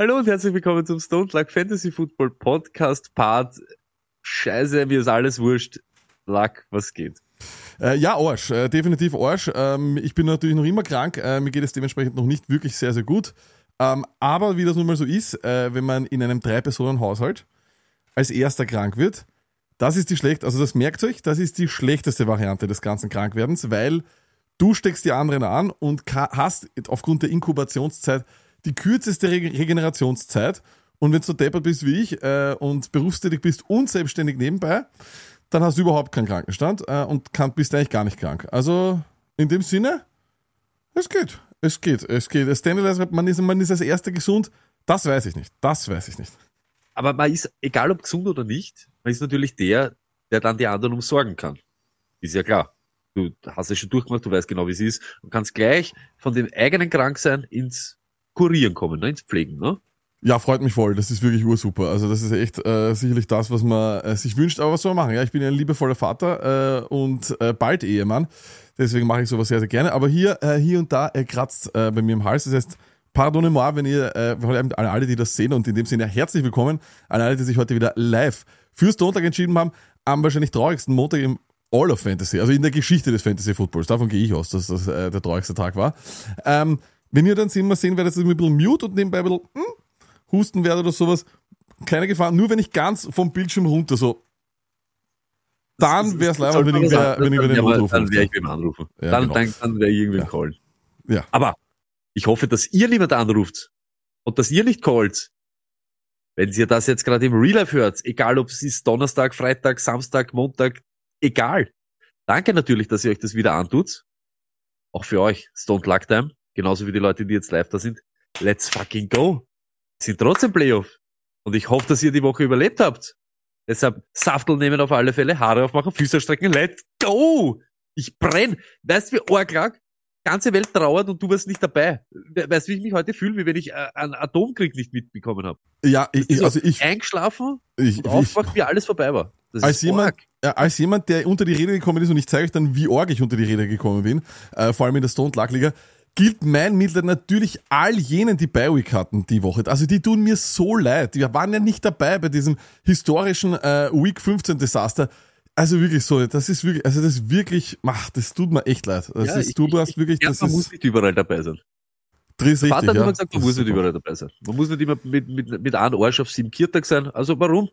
Hallo und herzlich willkommen zum Stone Luck Fantasy Football Podcast Part. Scheiße, mir ist alles wurscht. Luck, was geht? Äh, ja, Arsch, äh, definitiv Arsch. Ähm, ich bin natürlich noch immer krank, äh, mir geht es dementsprechend noch nicht wirklich sehr, sehr gut. Ähm, aber wie das nun mal so ist, äh, wenn man in einem Drei-Personen-Haushalt als erster krank wird, das ist die schlecht, also das merkt euch, das ist die schlechteste Variante des ganzen Krankwerdens, weil du steckst die anderen an und hast aufgrund der Inkubationszeit die kürzeste Re Regenerationszeit. Und wenn du so deppert bist wie ich äh, und berufstätig bist und selbstständig nebenbei, dann hast du überhaupt keinen Krankenstand äh, und kann, bist eigentlich gar nicht krank. Also in dem Sinne, es geht, es geht, es geht. Es Standardized, man ist, man ist als Erster gesund, das weiß ich nicht, das weiß ich nicht. Aber man ist, egal ob gesund oder nicht, man ist natürlich der, der dann die anderen umsorgen kann. Ist ja klar. Du hast es schon durchgemacht, du weißt genau, wie es ist. Du kannst gleich von dem eigenen Kranksein ins Kurieren kommen, ne? ins Pflegen. Ne? Ja, freut mich voll, das ist wirklich ursuper. Also das ist echt äh, sicherlich das, was man äh, sich wünscht, aber was soll man machen? Ja, ich bin ja ein liebevoller Vater äh, und äh, bald Ehemann, deswegen mache ich sowas sehr, sehr gerne. Aber hier, äh, hier und da, er kratzt äh, bei mir im Hals, das heißt, Pardonnez-moi, wenn ihr, äh, an alle, die das sehen und in dem Sinne herzlich willkommen an alle, die sich heute wieder live fürs Montag entschieden haben, am wahrscheinlich traurigsten Montag im All of Fantasy, also in der Geschichte des Fantasy Footballs. Davon gehe ich aus, dass das äh, der traurigste Tag war. Ähm, wenn ihr dann immer sehen werdet, dass ich ein bisschen mute und nebenbei ein bisschen hm, husten werde oder sowas, keine Gefahr. Nur wenn ich ganz vom Bildschirm runter so, dann wäre es leider, wenn ich, wenn ich wer den Notruf Dann wäre ich beim Anrufen. Ja, dann genau. dann, dann wäre ich irgendwie Ja. callen. Ja. Aber ich hoffe, dass ihr niemand anruft und dass ihr nicht callt. Wenn ihr das jetzt gerade im Real Life hört, egal ob es ist Donnerstag, Freitag, Samstag, Montag, egal. Danke natürlich, dass ihr euch das wieder antut. Auch für euch, Stone Luck Time. Genauso wie die Leute, die jetzt live da sind. Let's fucking go. Sind trotzdem Playoff. Und ich hoffe, dass ihr die Woche überlebt habt. Deshalb Saftel nehmen auf alle Fälle, Haare aufmachen, Füße strecken, let's go! Ich brenn. Weißt du, wie arg lag? Ganze Welt trauert und du warst nicht dabei. We- Weißt du, wie ich mich heute fühle, wie wenn ich äh, einen Atomkrieg nicht mitbekommen habe. Ja, ich, ich, also ich, Eingeschlafen ich, und aufgewacht, wie alles vorbei war. Das als ist jemand, ja, als jemand, der unter die Rede gekommen ist, und ich zeige euch dann, wie arg ich unter die Rede gekommen bin, äh, vor allem in der Stone Luck Liga, gilt mein Mitleid natürlich all jenen, die Bi-Week hatten die Woche. Also die tun mir so leid. Die waren ja nicht dabei bei diesem historischen äh, Week 15 Desaster. Also wirklich so, das ist wirklich, also das ist wirklich, ach, das tut mir echt leid. Das Ja, ist, ich- du ich- hast wirklich, Ja, das man ist, muss nicht überall dabei sein. ist richtig, Vater hat ja. immer gesagt, man Das muss nicht überall dabei sein. Man muss nicht immer mit, mit, mit einem Arsch auf sieben Kirtag sein. Also warum?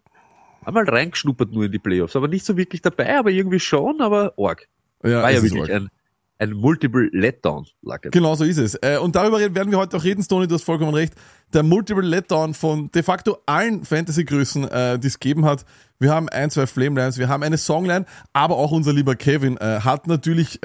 Einmal reingeschnuppert nur in die Playoffs, aber nicht so wirklich dabei, aber irgendwie schon, aber arg. Ja, War ja wirklich ein, ein Multiple Letdown, Lucky. Genau so ist es. Äh, und darüber werden wir heute auch reden, Stoney, du hast vollkommen recht. Der Multiple Letdown von de facto allen Fantasy-Größen, äh, die es gegeben hat. Wir haben ein, zwei Flamelines, wir haben eine Songline, aber auch unser lieber Kevin äh, hat natürlich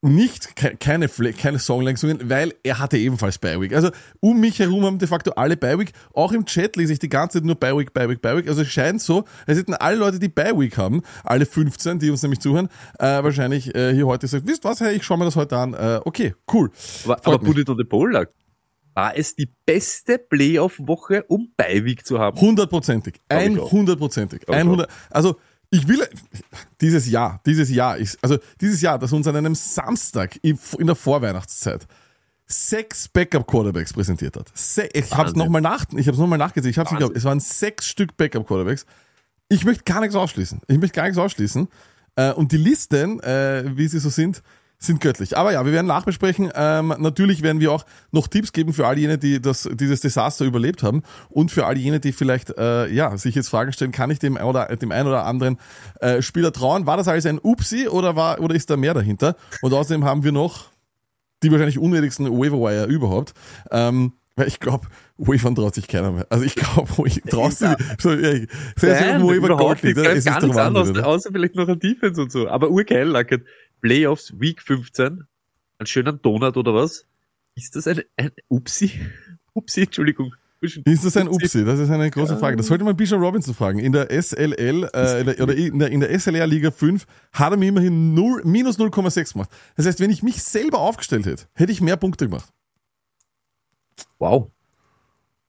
nicht ke keine, keine Songline gesungen, weil er hatte ebenfalls Bi-Week. Also um mich herum haben de facto alle Bi-Week. Auch im Chat lese ich die ganze Zeit nur Bi-Week, Bi-Week, Bi-Week. Also es scheint so, als hätten alle Leute, die Bi-Week haben, alle 15, die uns nämlich zuhören, äh, wahrscheinlich äh, hier heute gesagt, wisst was, hey, ich schaue mir das heute an. Äh, okay, cool. Aber, aber. Put it on the Pole lag. War es die beste Playoff-Woche, um Beiweg zu haben? Hundertprozentig. Einhundertprozentig. Also ich will dieses Jahr, dieses Jahr ist, also dieses Jahr, das uns an einem Samstag in, der Vorweihnachtszeit sechs Backup Quarterbacks präsentiert hat. Se ich habe es nochmal nach, ich habe es nochmal nachgesehen. Ich habe es nicht. Es waren sechs Stück Backup Quarterbacks. Ich möchte gar nichts ausschließen. Ich möchte gar nichts ausschließen. Äh, und die Listen, äh, wie sie so sind, sind göttlich. Aber ja, wir werden nachbesprechen. Ähm, natürlich werden wir auch noch Tipps geben für all jene, die das, dieses Desaster überlebt haben und für all jene, die vielleicht äh, ja sich jetzt Fragen stellen, kann ich dem oder dem einen oder anderen äh, Spieler trauen? War das alles ein Upsi oder war oder ist da mehr dahinter? Und außerdem haben wir noch die wahrscheinlich unnötigsten Waiver-Wire überhaupt. Ähm, weil ich glaube, Wavern traut sich keiner mehr. Also ich glaube, ich traust du so, selbst wenn Nein, überhaupt Gold liegt, Da es ist gar nichts anderes, außer vielleicht noch ein Defense und so. Aber urgeil, Lackert. Playoffs, Week 15, einen schönen Donut oder was? Ist das ein, ein Upsi? Upsi, Entschuldigung. Ist das ein Upsi? Das ist eine große Frage. Das sollte man Bijan Robinson fragen. In der SLL äh, in der- oder in der, in der SLR Liga 5 hat er mir immerhin 0, minus 0,6 gemacht. Das heißt, wenn ich mich selber aufgestellt hätte, hätte ich mehr Punkte gemacht. Wow.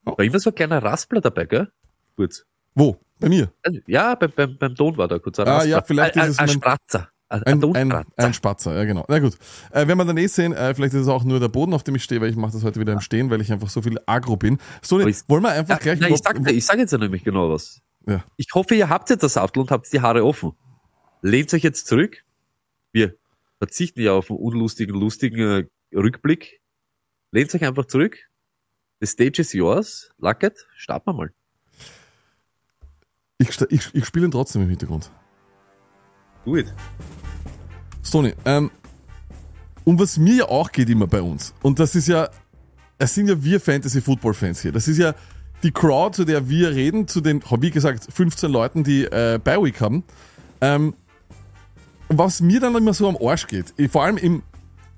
War immer so ein kleiner Raspler dabei, gell? Kurz. Wo? Bei mir. Also, Ja, beim, beim, beim Ton war da kurz ein Ah, Raspler. ja, vielleicht ein, ist es ein, ein Spratzer. Ein, ein Ein, ein, Tonspratzer. ein Spatzer, ja genau. Na gut. Äh, wenn wir dann eh sehen, äh, vielleicht ist es auch nur der Boden, auf dem ich stehe, weil ich mache das heute wieder im Stehen, weil ich einfach so viel agro bin. So, ich- wollen wir einfach Ja, gleich... nein, ich sag, ich sag jetzt ja nämlich genau was. Ja. Ich hoffe, ihr habt jetzt das Sattel und habt die Haare offen. Lehnt euch jetzt zurück. Wir verzichten ja auf einen unlustigen, lustigen äh, Rückblick. Lehnt euch einfach zurück. The stage is yours. Lucket, starten wir mal. ich, ich, ich spiele ihn trotzdem im Hintergrund. Do it. Sony, ähm, um was mir ja auch geht immer bei uns, und das ist ja, es sind ja wir Fantasy-Football-Fans hier, das ist ja die Crowd, zu der wir reden, zu den, wie gesagt, 15 Leuten, die äh, Bi-Week haben, ähm, was mir dann immer so am Arsch geht, eh, vor allem im,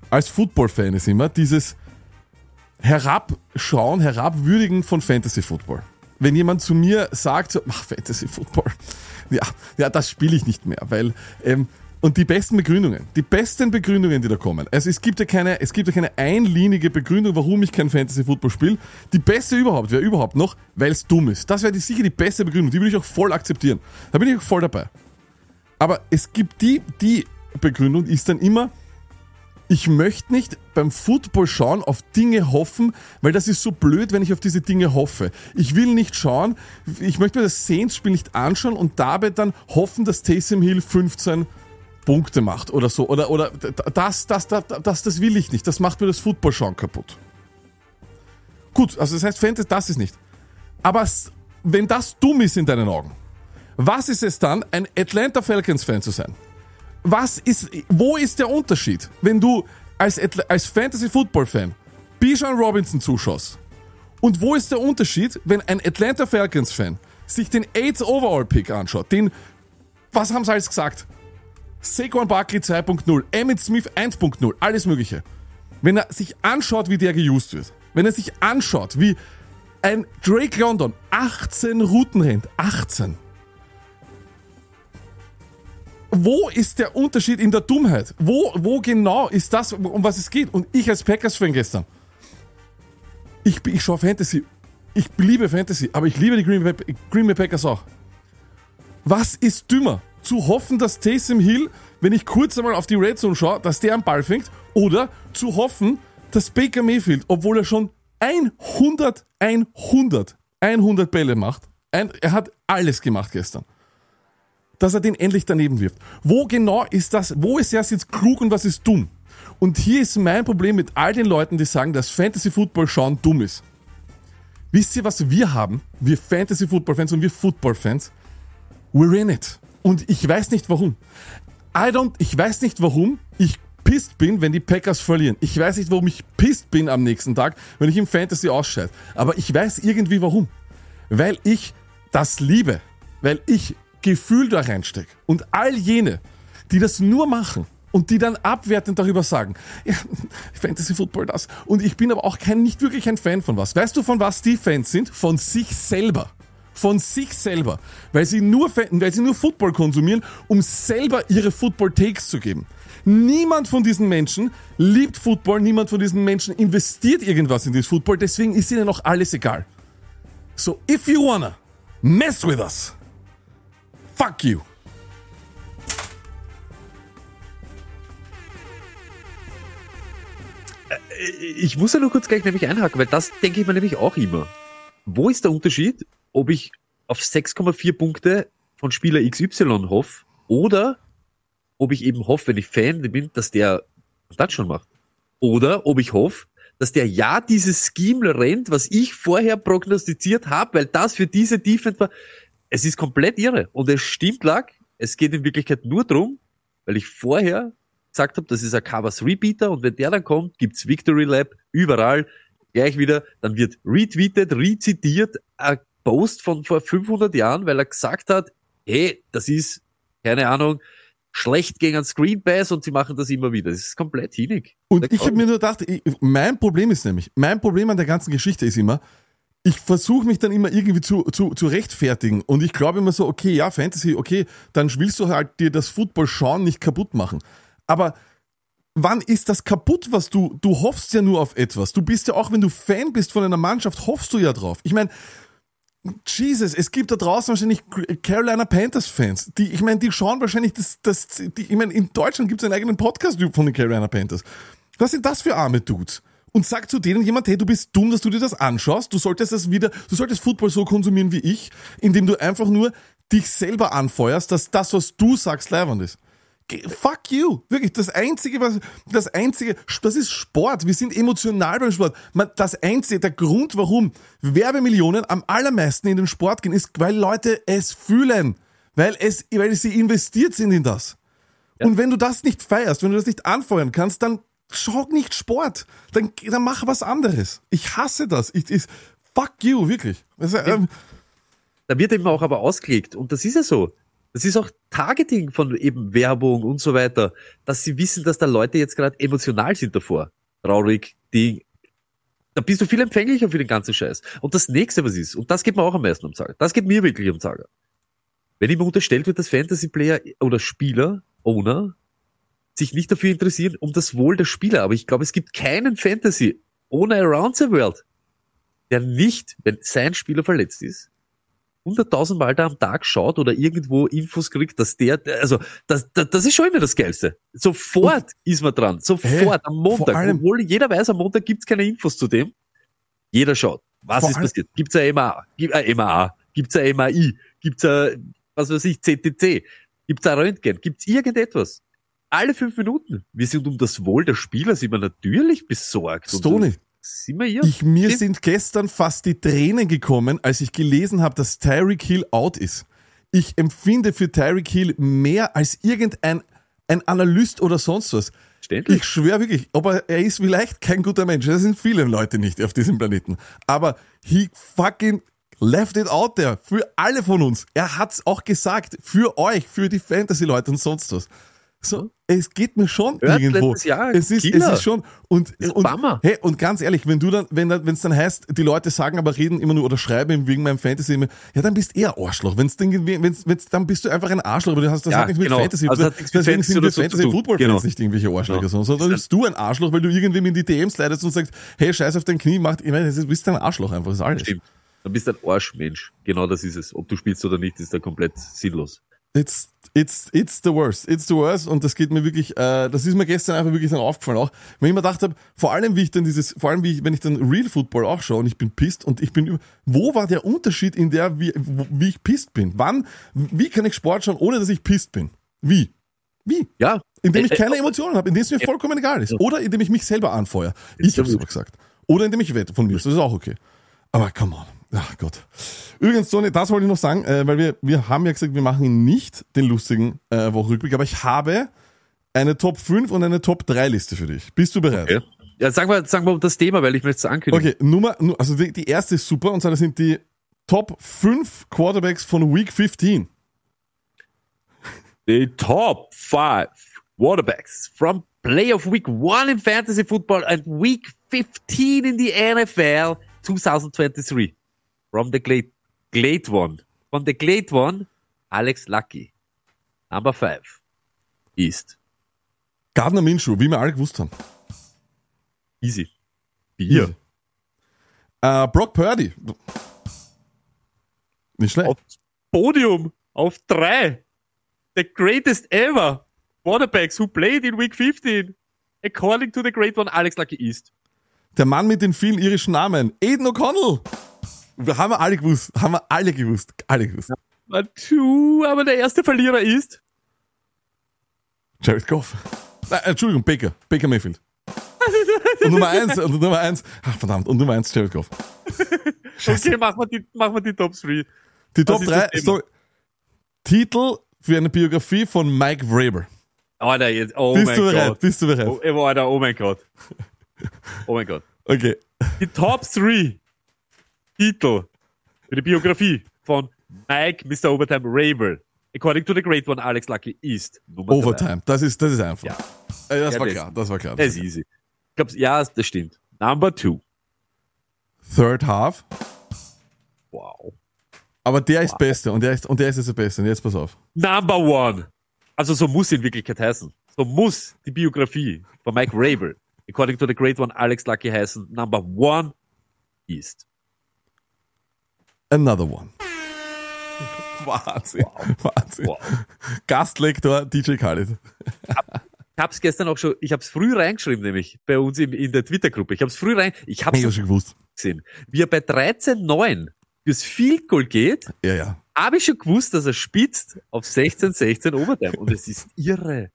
als Football-Fan ist immer dieses Herabschauen, Herabwürdigen von Fantasy-Football. Wenn jemand zu mir sagt, so, ach, Fantasy-Football, ja, ja, das spiele ich nicht mehr, weil, ähm, und die besten Begründungen, die besten Begründungen, die da kommen. Also es gibt ja keine, es gibt ja keine einlinige Begründung, warum ich kein Fantasy Football spiele. Die beste überhaupt wäre überhaupt noch, weil es dumm ist. Das wäre sicher die beste Begründung. Die würde ich auch voll akzeptieren. Da bin ich auch voll dabei. Aber es gibt die, die Begründung ist dann immer, ich möchte nicht beim Football schauen, auf Dinge hoffen, weil das ist so blöd, wenn ich auf diese Dinge hoffe. Ich will nicht schauen, ich möchte mir das Saints-Spiel nicht anschauen und dabei dann hoffen, dass Taysom Hill 15 Punkte macht oder so. Oder, oder das, das, das, das, das will ich nicht. Das macht mir das Football-Schauen kaputt. Gut, also das heißt, Fantasy, das ist nicht. Aber wenn das dumm ist in deinen Augen, was ist es dann, ein Atlanta Falcons-Fan zu sein? Was ist, wo ist der Unterschied, wenn du als, als Fantasy-Football-Fan Bijan Robinson zuschaust? Und wo ist der Unterschied, wenn ein Atlanta Falcons-Fan sich den 8th Overall-Pick anschaut? Den, was haben sie alles gesagt? Saquon Barkley 2.0, Emmett Smith 1.0, alles mögliche. Wenn er sich anschaut, wie der geused wird, wenn er sich anschaut, wie ein Drake London 18 Routen rennt, 18. Wo ist der Unterschied in der Dummheit? Wo, wo genau ist das, um was es geht? Und ich als Packers-Fan gestern, ich, ich schaue Fantasy, ich liebe Fantasy, aber ich liebe die Green Bay, Green Bay Packers auch. Was ist dümmer? Zu hoffen, dass Taysom Hill, wenn ich kurz einmal auf die Red Zone schaue, dass der am Ball fängt, oder zu hoffen, dass Baker Mayfield, obwohl er schon 100, 100, 100 Bälle macht, ein, er hat alles gemacht gestern, dass er den endlich daneben wirft. Wo genau ist das, wo ist er jetzt klug und was ist dumm? Und hier ist mein Problem mit all den Leuten, die sagen, dass Fantasy Football schauen dumm ist. Wisst ihr, was wir haben? Wir Fantasy Football Fans und wir Football Fans? We're in it. Und ich weiß nicht warum. I don't, ich weiß nicht warum ich pisst bin, wenn die Packers verlieren. Ich weiß nicht, warum ich pisst bin am nächsten Tag, wenn ich im Fantasy ausscheide. Aber ich weiß irgendwie warum. Weil ich das liebe. Weil ich Gefühl da reinstecke. Und all jene, die das nur machen und die dann abwertend darüber sagen, ja, Fantasy Football das. Und ich bin aber auch kein, nicht wirklich ein Fan von was. Weißt du, von was die Fans sind? Von sich selber von sich selber, weil sie nur, weil sie nur Football konsumieren, um selber ihre Football-Takes zu geben. Niemand von diesen Menschen liebt Football, niemand von diesen Menschen investiert irgendwas in dieses Football, deswegen ist ihnen noch alles egal. So, if you wanna mess with us, fuck you. Ich muss ja nur kurz gleich nämlich einhaken, weil das denke ich mir nämlich auch immer. Wo ist der Unterschied, ob ich auf 6,4 Punkte von Spieler XY hoffe oder ob ich eben hoffe, wenn ich Fan bin, dass der das schon macht. Oder ob ich hoffe, dass der ja dieses Scheme rennt, was ich vorher prognostiziert habe, weil das für diese Defense war. Es ist komplett irre. Und es stimmt lag. Es geht in Wirklichkeit nur drum, weil ich vorher gesagt habe, das ist ein Covers Repeater und wenn der dann kommt, gibt's Victory Lab überall gleich wieder, dann wird retweetet, rezitiert, ein Post von vor 500 Jahren, weil er gesagt hat, hey, das ist, keine Ahnung, schlecht gegen einen Screen Pass und sie machen das immer wieder. Das ist komplett hinig. Und ich habe mir nur gedacht, ich, mein Problem ist nämlich, mein Problem an der ganzen Geschichte ist immer, ich versuche mich dann immer irgendwie zu, zu, zu rechtfertigen und ich glaube immer so, okay, ja, Fantasy, okay, dann willst du halt dir das Football schauen nicht kaputt machen. Aber wann ist das kaputt, was du, du hoffst ja nur auf etwas. Du bist ja auch, wenn du Fan bist von einer Mannschaft, hoffst du ja drauf. Ich meine, Jesus, es gibt da draußen wahrscheinlich Carolina Panthers Fans. Die, ich meine, die schauen wahrscheinlich das, das, die, ich meine, in Deutschland gibt es einen eigenen Podcast von den Carolina Panthers. Was sind das für arme Dudes? Und sagt zu denen jemand, hey, du bist dumm, dass du dir das anschaust. Du solltest das wieder, du solltest Football so konsumieren wie ich, indem du einfach nur dich selber anfeuerst, dass das, was du sagst, leibend ist. Fuck you. Wirklich, das einzige, was, das einzige, das ist Sport. Wir sind emotional beim Sport. Man, das einzige, der Grund, warum Werbemillionen am allermeisten in den Sport gehen, ist, weil Leute es fühlen. Weil es, weil sie investiert sind in das. Und wenn du das nicht feierst, wenn du das nicht anfeuern kannst, dann schau nicht Sport. Dann, dann mach was anderes. Ich hasse das. Ich, ich, fuck you, wirklich. Also, ähm, da wird eben auch aber ausgelegt. Und das ist ja so. Das ist auch Targeting von eben Werbung und so weiter, dass sie wissen, dass da Leute jetzt gerade emotional sind davor. Traurig, Ding. Da bist du viel empfänglicher für den ganzen Scheiß. Und das nächste, was ist, und das geht mir auch am meisten um Zager. Das geht mir wirklich um Zager. Wenn ihm unterstellt wird, dass Fantasy-Player oder Spieler, Owner, sich nicht dafür interessieren, um das Wohl der Spieler. Aber ich glaube, es gibt keinen Fantasy-Owner around the world, der nicht, wenn sein Spieler verletzt ist, 100.000 Mal da am Tag schaut oder irgendwo Infos kriegt, dass der, also das, das, das ist schon immer das Geilste. Sofort ist man dran, sofort am vor Montag, allem- obwohl jeder weiß, am Montag gibt's keine Infos zu dem. Jeder schaut. Was ist allem- passiert? Gibt's ein MA, gibt ein MAA, gibt's ein MAI, gibt's ein, was weiß ich, CTC, gibt's ein Röntgen, gibt's irgendetwas? Alle fünf Minuten. Wir sind um das Wohl der Spieler, sind wir natürlich besorgt. Stoney, Sind wir hier? Ich, mir sind gestern fast die Tränen gekommen, als ich gelesen habe, dass Tyreek Hill out ist. Ich empfinde für Tyreek Hill mehr als irgendein ein Analyst oder sonst was. Verständlich. Ich schwöre wirklich, aber er ist vielleicht kein guter Mensch. Das sind viele Leute nicht auf diesem Planeten. Aber he fucking left it out there. Für alle von uns. Er hat's auch gesagt. Für euch, für die Fantasy-Leute und sonst was. So, es geht mir schon Hört irgendwo. Jahr, es ist, es Killer. ist schon, und, ist und, Bummer. hey, und ganz ehrlich, wenn du dann, wenn es dann heißt, die Leute sagen aber reden immer nur oder schreiben wegen meinem Fantasy immer, ja, dann bist eher Arschloch. Wenn's dann, wenn's, wenn's, dann bist du einfach ein Arschloch, aber du hast das Ja, hat nichts mit genau. Fantasy Also hat nichts mit deswegen Fantasy sind wir so Fantasy. Football Fans Genau. nicht irgendwelche Arschlöcher, Genau. sondern bist du ein Arschloch, weil du irgendwem in die DMs leitest und sagst, hey, scheiß auf dein Knie, macht, ich meine, du bist ein Arschloch einfach, das ist alles. Stimmt. Dann bist du ein Arschmensch. Genau das ist es. Ob du spielst oder nicht, ist da komplett sinnlos. It's, it's, it's the worst. It's the worst. Und das geht mir wirklich, äh, das ist mir gestern einfach wirklich dann aufgefallen auch. Wenn ich mir gedacht habe, vor allem wie ich dann dieses, vor allem wie ich, wenn ich dann Real Football auch schaue und ich bin pisst und ich bin, über- wo war der Unterschied in der, wie, wie ich pisst bin? Wann, wie kann ich Sport schauen, ohne dass ich pisst bin? Wie? Wie? Ja. Indem ich keine Emotionen habe, indem es mir vollkommen egal ist. Oder indem ich mich selber anfeuere. Ich habe es aber gesagt. Oder indem ich wette von mir. Das ist auch okay. Aber come on. Ach Gott. Übrigens, Sonny, das wollte ich noch sagen, äh, weil wir, wir haben ja gesagt, wir machen nicht den lustigen äh, Wochenrückblick, aber ich habe eine Top 5 und eine Top 3 Liste für dich. Bist du bereit? Okay. Ja, sag mal, sag mal das Thema, weil ich möchte es ankündigen. Okay, Nummer, nu- also die, die erste ist super und zwar das sind die Top 5 Quarterbacks von Week 15. The top five quarterbacks from playoff week one in fantasy football and week 15 in the NFL 2023. From the great, great one. From the great one, Alex Lucky. Number five. East. Gardner Minshew, wie wir alle gewusst haben. Easy. Bier. Easy. Äh, Brock Purdy. Nicht schlecht. Auf Podium. Auf drei. The greatest ever. Quarterbacks who played in week 15. According to the great one, Alex Lucky East. Der Mann mit den vielen irischen Namen. Aiden O'Connell. Haben wir alle gewusst. Haben wir alle gewusst. Alle gewusst. Aber der erste Verlierer ist Jared Goff. Nein, Entschuldigung, Baker. Baker Mayfield. Und Nummer eins, und Nummer eins, ach verdammt, und Nummer eins, Jared Goff. Okay, machen wir die, machen wir die Top 3. Die Was Top ist 3, das Thema? so, Titel für eine Biografie von Mike Vrabel. Alter, jetzt, oh Bist mein du bereit? Gott. Bist du bereit? Oh, Alter, oh mein Gott. Oh mein Gott. Okay. Die Top 3 Titel für die Biografie von Mike Mr. Overtime Rabel according to the great one, Alex Lucky, ist Nummer drei. Overtime. Das ist, das ist einfach. Ja. Äh, das Ja, war das- klar, das war klar. Das ist easy. Ich glaub's, ja, das stimmt. Number two. Third Half. Wow. Aber der ist Beste und der ist, und der ist jetzt der Beste. Und jetzt pass auf. Number one. Also so muss in Wirklichkeit heißen. So muss die Biografie von Mike Rabel, according to the great one, Alex Lucky heißen. Number one ist. Another one. Wahnsinn. Wahnsinn. Wow. Gastlektor DJ Khaled. Ich hab's gestern auch schon, ich hab's früh reingeschrieben, nämlich bei uns in, in der Twitter-Gruppe. Ich hab's früh rein, ich hab's Ich schon gewusst. gesehen. Wie er bei 13-9 fürs Field Goal geht, Ja, ja. habe ich schon gewusst, dass er spitzt auf 16-16 Overtime. Und es ist irre.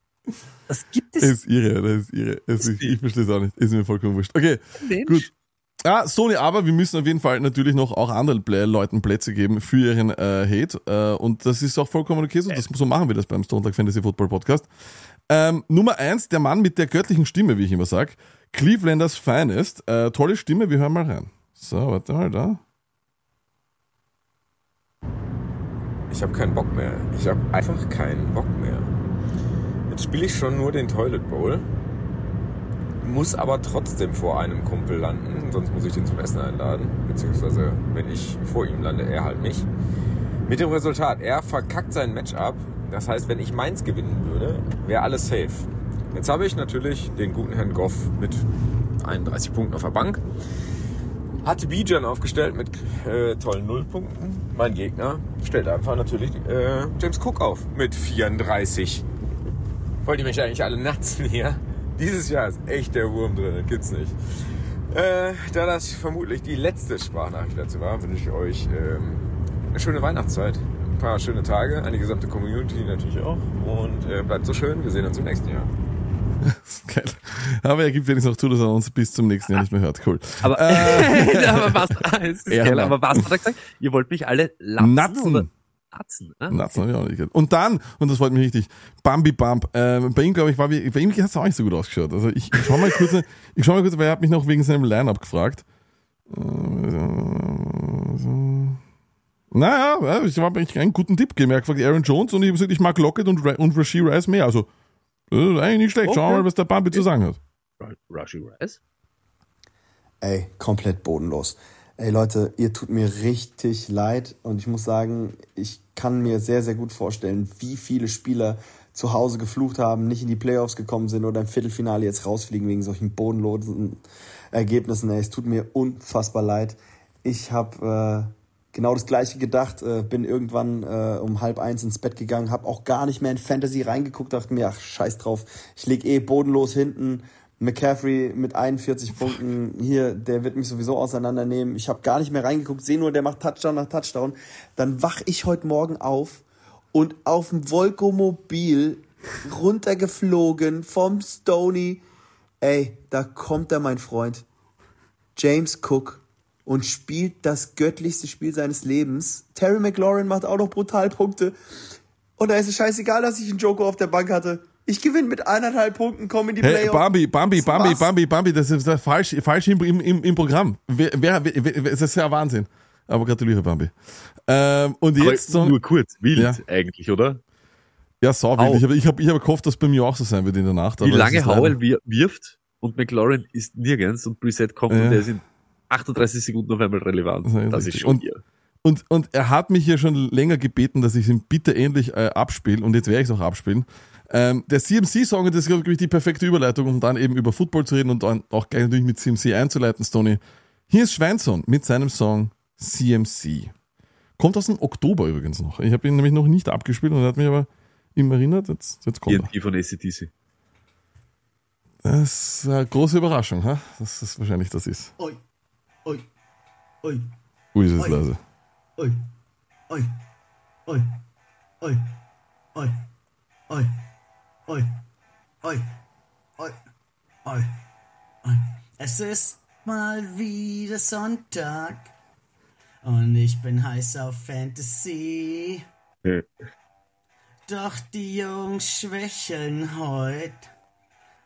Das gibt Das es ist irre, das ist irre. Das ist, ich verstehe es auch nicht. Ist mir vollkommen wurscht. Okay, Mensch. gut. Ah, Sony, aber wir müssen auf jeden Fall natürlich noch auch anderen Play Leuten Plätze geben für ihren äh, Hate. Äh, und das ist auch vollkommen okay. So, das, so machen wir das beim Stone Tag Fantasy Football Podcast. Ähm, Nummer eins, der Mann mit der göttlichen Stimme, wie ich immer sag. Clevelanders Finest. Äh, tolle Stimme, wir hören mal rein. So, warte mal da. Ich habe keinen Bock mehr. Ich habe einfach keinen Bock mehr. Jetzt spiele ich schon nur den Toilet Bowl. Muss aber trotzdem vor einem Kumpel landen, sonst muss ich den zum Essen einladen. Beziehungsweise, wenn ich vor ihm lande, er halt mich. Mit dem Resultat, er verkackt sein Matchup. Das heißt, wenn ich meins gewinnen würde, wäre alles safe. Jetzt habe ich natürlich den guten Herrn Goff mit 31 Punkten auf der Bank. Hatte Bijan aufgestellt mit äh, tollen Nullpunkten. Mein Gegner stellt einfach natürlich äh, James Cook auf mit 34. Wollt ihr mich eigentlich alle natzen hier? Dieses Jahr ist echt der Wurm drin, das gibt's nicht. Äh, da das vermutlich die letzte Sprachnachricht dazu war, wünsche ich euch ähm, eine schöne Weihnachtszeit, ein paar schöne Tage, an die gesamte Community natürlich auch. Und äh, bleibt so schön, wir sehen uns im nächsten Jahr. Geil. Aber er gibt wenigstens noch zu, dass er uns bis zum nächsten Jahr nicht mehr hört. Cool. Aber, Äh. aber was, es ist Ja, geil, aber- was hat er gesagt? Ihr wollt mich alle latzen Natzen. oder natzen? Ah, Natzen habe ich auch nicht gehört. Und dann, und das freut mich richtig, Bambi Bump. Ähm, bei ihm, glaube ich, war wie, bei ihm hat es auch nicht so gut ausgeschaut. Also ich, ich schau mal kurz, ich schau mal kurz, weil er hat mich noch wegen seinem Line-Up gefragt. Äh, so. Naja, ja, ich habe eigentlich einen guten Tipp gegeben. Er hat gefragt, Aaron Jones und ich habe gesagt, ich mag Lockett und, und Rasheed Rice mehr. Also, das ist eigentlich nicht schlecht. Schauen wir Okay. mal, was der Bambi zu sagen hat. Ra- Rashi Rice? Ey, komplett bodenlos. Ey Leute, ihr tut mir richtig leid und ich muss sagen, ich kann mir sehr, sehr gut vorstellen, wie viele Spieler zu Hause geflucht haben, nicht in die Playoffs gekommen sind oder im Viertelfinale jetzt rausfliegen wegen solchen bodenlosen Ergebnissen. Es tut mir unfassbar leid. Ich habe äh, genau das gleiche gedacht, äh, bin irgendwann äh, um halb eins ins Bett gegangen, habe auch gar nicht mehr in Fantasy reingeguckt, dachte mir, ach scheiß drauf, ich leg eh bodenlos hinten. McCaffrey mit 41 Punkten hier, der wird mich sowieso auseinandernehmen. Ich habe gar nicht mehr reingeguckt, sehe nur, der macht Touchdown nach Touchdown. Dann wach ich heute Morgen auf und auf dem Volkomobil runtergeflogen vom Stony. Ey, da kommt er, mein Freund. James Cook und spielt das göttlichste Spiel seines Lebens. Terry McLaurin macht auch noch brutal Punkte. Und da ist es scheißegal, dass ich einen Joker auf der Bank hatte. Ich gewinne mit eineinhalb Punkten, komme in die Hey, Playoffs. Bambi, Bambi, Bambi, Was? Bambi, Bambi, das ist das falsch, falsch im, im, im Programm. Wer, wer, wer, das ist ja Wahnsinn. Aber gratuliere, Bambi. Ähm, und jetzt Aber so, nur kurz, wild Ja. eigentlich, oder? ja, sau Au. wild. Ich habe ich hab, ich hab gehofft, dass bei mir auch so sein wird in der Nacht. Wie lange Howell wir- wirft und McLaurin ist nirgends und Preset kommt Ja. und der ist in 38 Sekunden auf einmal relevant. Das ist Das ist schon Und- hier. Und, und er hat mich ja schon länger gebeten, dass ich ihn bitte endlich äh, abspiele und jetzt werde ich es auch abspielen. Ähm, der CMC-Song, das ist, glaube ich, die perfekte Überleitung, um dann eben über Football zu reden und dann auch gleich natürlich mit CMC einzuleiten, Stoney. Hier ist Schweinson mit seinem Song CMC. Kommt aus dem Oktober übrigens noch. Ich habe ihn nämlich noch nicht abgespielt und er hat mich aber ihm erinnert, jetzt, jetzt kommt er. Von ACDC. Das ist eine große Überraschung, ha? dass das wahrscheinlich das ist. Oi, oi, oi, Ui, ist es Oi. leise. oi, oi, oi, oi, oi, oi, oi, oi, oi, oi, oi. Es ist mal wieder Sonntag und ich bin heiß auf Fantasy. Doch die Jungs schwächeln heut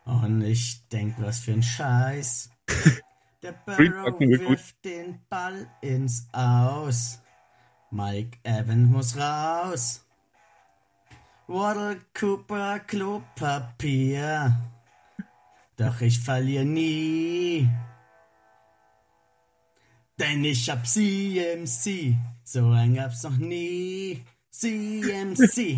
und ich denk, was für ein Scheiß. Der Burrow wirft den Ball ins Aus. Mike Evans muss raus. Waddle Cooper Klopapier. Doch ich verliere nie. Denn ich hab CMC, so ein gab's noch nie. CMC,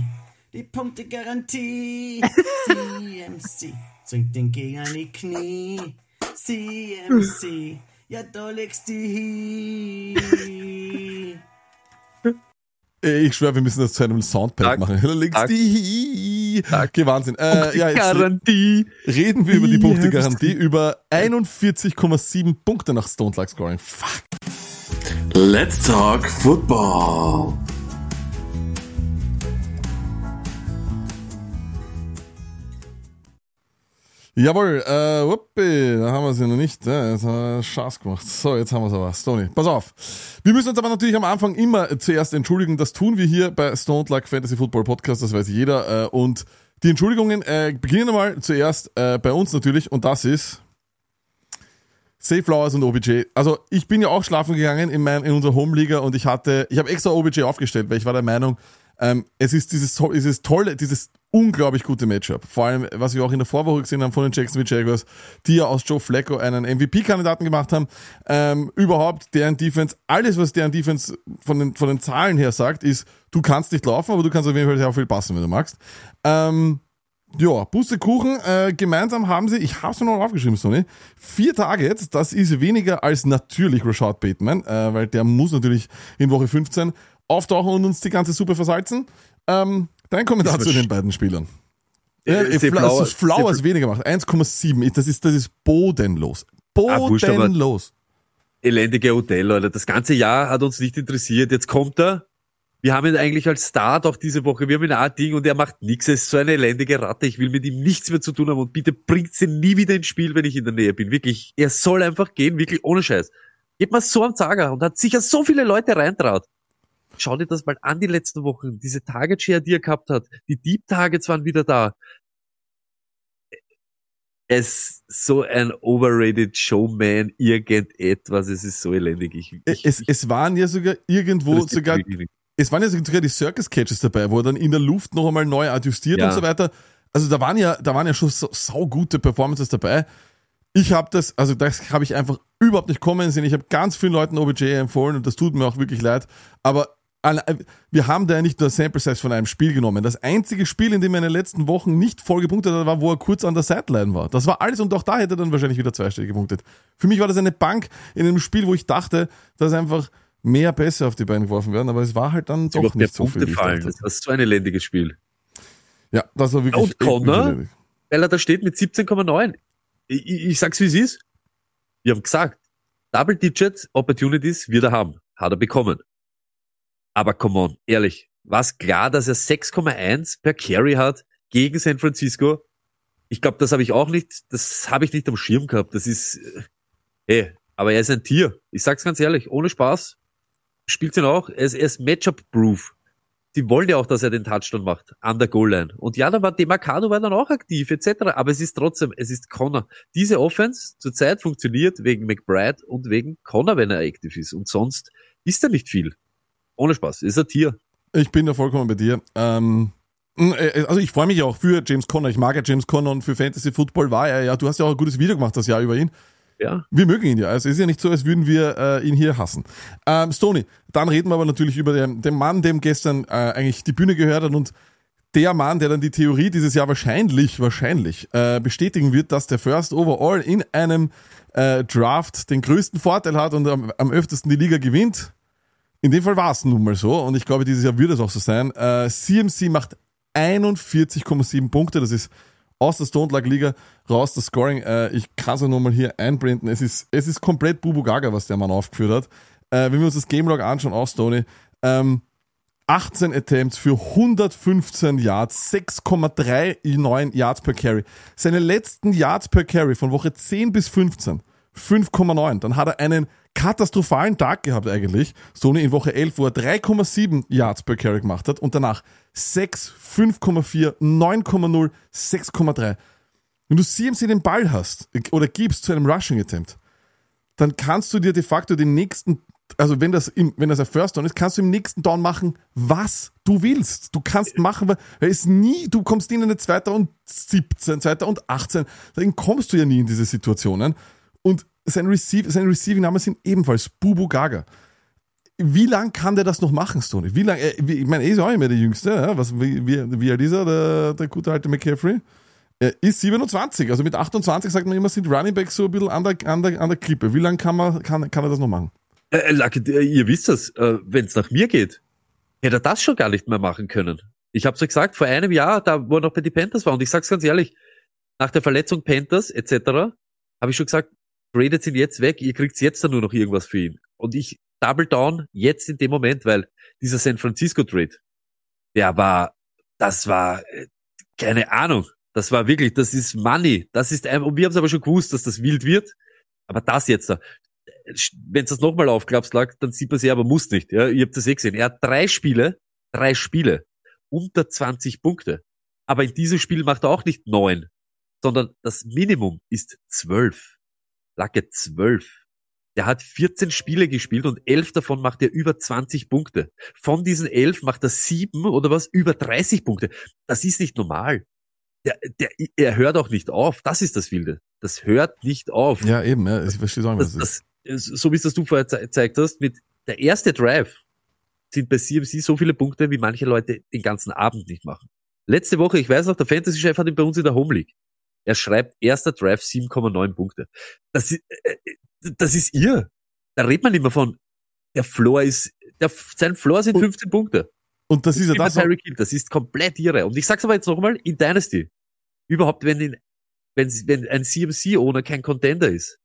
die Punktegarantie. CMC, zwingt den Gegner in die Knie. CMC, ja du legst die hin. Äh, Ich schwöre, wir müssen das zu einem Soundpad Tag, machen. Da legst Tag. die Okay, Wahnsinn. Äh, ja, jetzt Garantie. reden wir über die Punktegarantie, über 41,7 Punkte nach Stone Luck Scoring. Fuck. Let's talk football. Jawohl, äh, wuppi, da haben wir sie noch nicht. Ja, jetzt haben wir Schatz gemacht. So, jetzt haben wir es aber. Stony, pass auf. Wir müssen uns aber natürlich am Anfang immer zuerst entschuldigen. Das tun wir hier bei Stone Luck Fantasy Football Podcast, das weiß jeder. Äh, und die Entschuldigungen äh, beginnen einmal zuerst äh, bei uns natürlich und das ist Safe Flowers und OBJ. Also ich bin ja auch schlafen gegangen in, mein, in unserer Home-Liga und ich hatte, ich habe extra OBJ aufgestellt, weil ich war der Meinung, ähm, es ist dieses, dieses tolle, dieses unglaublich gute Matchup. Vor allem, was wir auch in der Vorwoche gesehen haben von den Jacksonville Jaguars, die ja aus Joe Flacco einen MVP-Kandidaten gemacht haben. Ähm, überhaupt, deren Defense, alles, was deren Defense von den, von den Zahlen her sagt, ist, du kannst nicht laufen, aber du kannst auf jeden Fall sehr viel passen, wenn du magst. Ähm, ja, Busse Kuchen, äh, gemeinsam haben sie, ich habe es noch aufgeschrieben, Sony, vier Targets, das ist weniger als natürlich Rashad Bateman, äh, weil der muss natürlich in Woche 15 auftauchen und uns die ganze Suppe versalzen. Ähm, dein Kommentar Ist zu den beiden Spielern. Äh, Ja, Flowers, Flowers- Flowers Steve- weniger macht, 1,7, das ist, das ist bodenlos. Ah, Bodenlos. elendige Hotel, Leute. Das ganze Jahr hat uns nicht interessiert. Jetzt kommt er. Wir haben ihn eigentlich als Star doch diese Woche. Wir haben ihn auch ein Ding und er macht nichts. Er ist so eine elendige Ratte. Ich will mit ihm nichts mehr zu tun haben und bitte bringt ihn nie wieder ins Spiel, wenn ich in der Nähe bin. Wirklich. Er soll einfach gehen, wirklich ohne Scheiß. Geht mal so am Zager und hat sicher so viele Leute reintraut. Schau dir das mal an, die letzten Wochen. Diese Target Share, die er gehabt hat. Die Deep Targets waren wieder da. Es ist so ein overrated Showman, irgendetwas. Es ist so elendig. Ich, ich, Es, es waren ja sogar irgendwo sogar es waren ja sogar die Circus Catches dabei, wo er dann in der Luft noch einmal neu adjustiert Ja. und so weiter. Also da waren ja, da waren ja schon so, saugute Performances dabei. Ich habe das, also das habe ich einfach überhaupt nicht kommen sehen. Ich habe ganz vielen Leuten OBJ empfohlen und das tut mir auch wirklich leid. Aber wir haben da ja nicht nur Sample Size von einem Spiel genommen. Das einzige Spiel, in dem er in den letzten Wochen nicht voll gepunktet hat, war, wo er kurz an der Sideline war. Das war alles und auch da hätte er dann wahrscheinlich wieder zweistellig gepunktet. Für mich war das eine Bank in einem Spiel, wo ich dachte, dass einfach mehr Pässe auf die Beine geworfen werden, aber es war halt dann doch mehr nicht so viel. Punkte ich fallen. Das war so ein elendiges Spiel. Ja, das war wirklich. Und Connor? Weil er da steht mit 17,9. Ich, ich, ich sag's wie es ist. Wir haben gesagt, Double Digit Opportunities wird er haben. Hat er bekommen. Aber come on, ehrlich. War's klar, dass er 6,1 per Carry hat gegen San Francisco? Ich glaube, das habe ich auch nicht, das habe ich nicht am Schirm gehabt. Das ist, äh, ey, aber er ist ein Tier. Ich sag's ganz ehrlich, ohne Spaß. Spielt ihn auch. Er ist, er ist Matchup-proof. Die wollen ja auch, dass er den Touchdown macht an der Goal-Line. Und ja, da war Demarcado war dann auch aktiv etc. Aber es ist trotzdem, es ist Connor. Diese Offense zurzeit funktioniert wegen McBride und wegen Connor, wenn er aktiv ist. Und sonst ist er nicht viel. Ohne Spaß. Ist ein Tier. Ich bin da vollkommen bei dir. Ähm, äh, also ich freue mich auch für James Conner. Ich mag ja James Conner und für Fantasy Football war er ja. Du hast ja auch ein gutes Video gemacht das Jahr über ihn. Ja. Wir mögen ihn ja. Also es ist ja nicht so, als würden wir äh, ihn hier hassen. Ähm, Stoney, dann reden wir aber natürlich über den, den Mann, dem gestern äh, eigentlich die Bühne gehört hat und der Mann, der dann die Theorie dieses Jahr wahrscheinlich, wahrscheinlich äh, bestätigen wird, dass der First Overall in einem äh, Draft den größten Vorteil hat und am, am öftesten die Liga gewinnt. In dem Fall war es nun mal so und ich glaube, dieses Jahr würde es auch so sein. Äh, CMC macht 41,7 Punkte, das ist aus der Stone Luck Liga raus, das Scoring. Äh, ich kann es ja nochmal hier einblenden. Es ist, es ist komplett Bubu Gaga, was der Mann aufgeführt hat. Äh, wenn wir uns das Game Log anschauen, aus Stoney, ähm, 18 Attempts für 115 Yards, 6,39 Yards per Carry. Seine letzten Yards per Carry von Woche 10 bis 15, 5,9. Dann hat er einen katastrophalen Tag gehabt eigentlich. Sony in Woche 11, wo er 3,7 Yards per Carry gemacht hat und danach 6, 5,4, 9,0, 6,3. Wenn du CMC den Ball hast oder gibst zu einem Rushing Attempt, dann kannst du dir de facto den nächsten also wenn das, im, wenn das ein First Down ist, kannst du im nächsten Down machen, was du willst. Du kannst machen, weil es nie, du kommst in eine zweite und 17, zweite und 18. Dann kommst du ja nie in diese Situationen. Und sein, Receive, sein Receiving-Name sind ebenfalls Bubu Gaga. Wie lang kann der das noch machen, Stoney? Wie lang, äh, ich meine, er ist auch nicht mehr der Jüngste, ja? Was, wie, wie, wie alt ist er, der, der gute alte McCaffrey? Er ist 27, also mit 28 sagt man immer, sind Running Backs so ein bisschen an der, an der, an der Klippe. Wie lang kann, man, kann, kann er das noch machen? Äh, Lucky, äh, ihr wisst das, äh, wenn es nach mir geht, hätte er das schon gar nicht mehr machen können. Ich habe ja gesagt, vor einem Jahr, da wo er noch bei den Panthers war, und ich sag's ganz ehrlich, nach der Verletzung Panthers etc., habe ich schon gesagt, tradet ihn jetzt weg, ihr kriegt jetzt dann nur noch irgendwas für ihn. Und ich double down jetzt in dem Moment, weil dieser San Francisco Trade, der war, das war, äh, keine Ahnung, das war wirklich, das ist Money, das ist, und wir haben es aber schon gewusst, dass das wild wird, aber das jetzt da, wenn das nochmal aufklappst, lag, dann sieht man sie, aber muss nicht. Ja, ihr habt das eh gesehen. Er hat drei Spiele, drei Spiele, unter 20 Punkte. Aber in diesem Spiel macht er auch nicht neun, sondern das Minimum ist zwölf. Lacke zwölf. Der hat 14 Spiele gespielt und elf davon macht er über 20 Punkte. Von diesen elf macht er sieben oder was über 30 Punkte. Das ist nicht normal. Der, der, er hört auch nicht auf. Das ist das Wilde. Das hört nicht auf Ja, eben, ja, ich verstehe auch, was das, das ist. das, so wie es das du vorher ze- gezeigt hast, mit der erste Drive sind bei CMC so viele Punkte, wie manche Leute den ganzen Abend nicht machen. Letzte Woche, ich weiß noch, der Fantasy-Chef hat ihn bei uns in der Home League. Er schreibt, erster Drive 7,9 Punkte. Das ist, äh, das ist ihr. Da redet man immer von, der Floor ist, der, sein Floor sind Und- 15 Punkte. Und das ist ja das, Tyreek Hill, das ist komplett irre. Und ich sag's aber jetzt nochmal, in Dynasty, überhaupt wenn, in, wenn, wenn ein CMC-Owner kein Contender ist,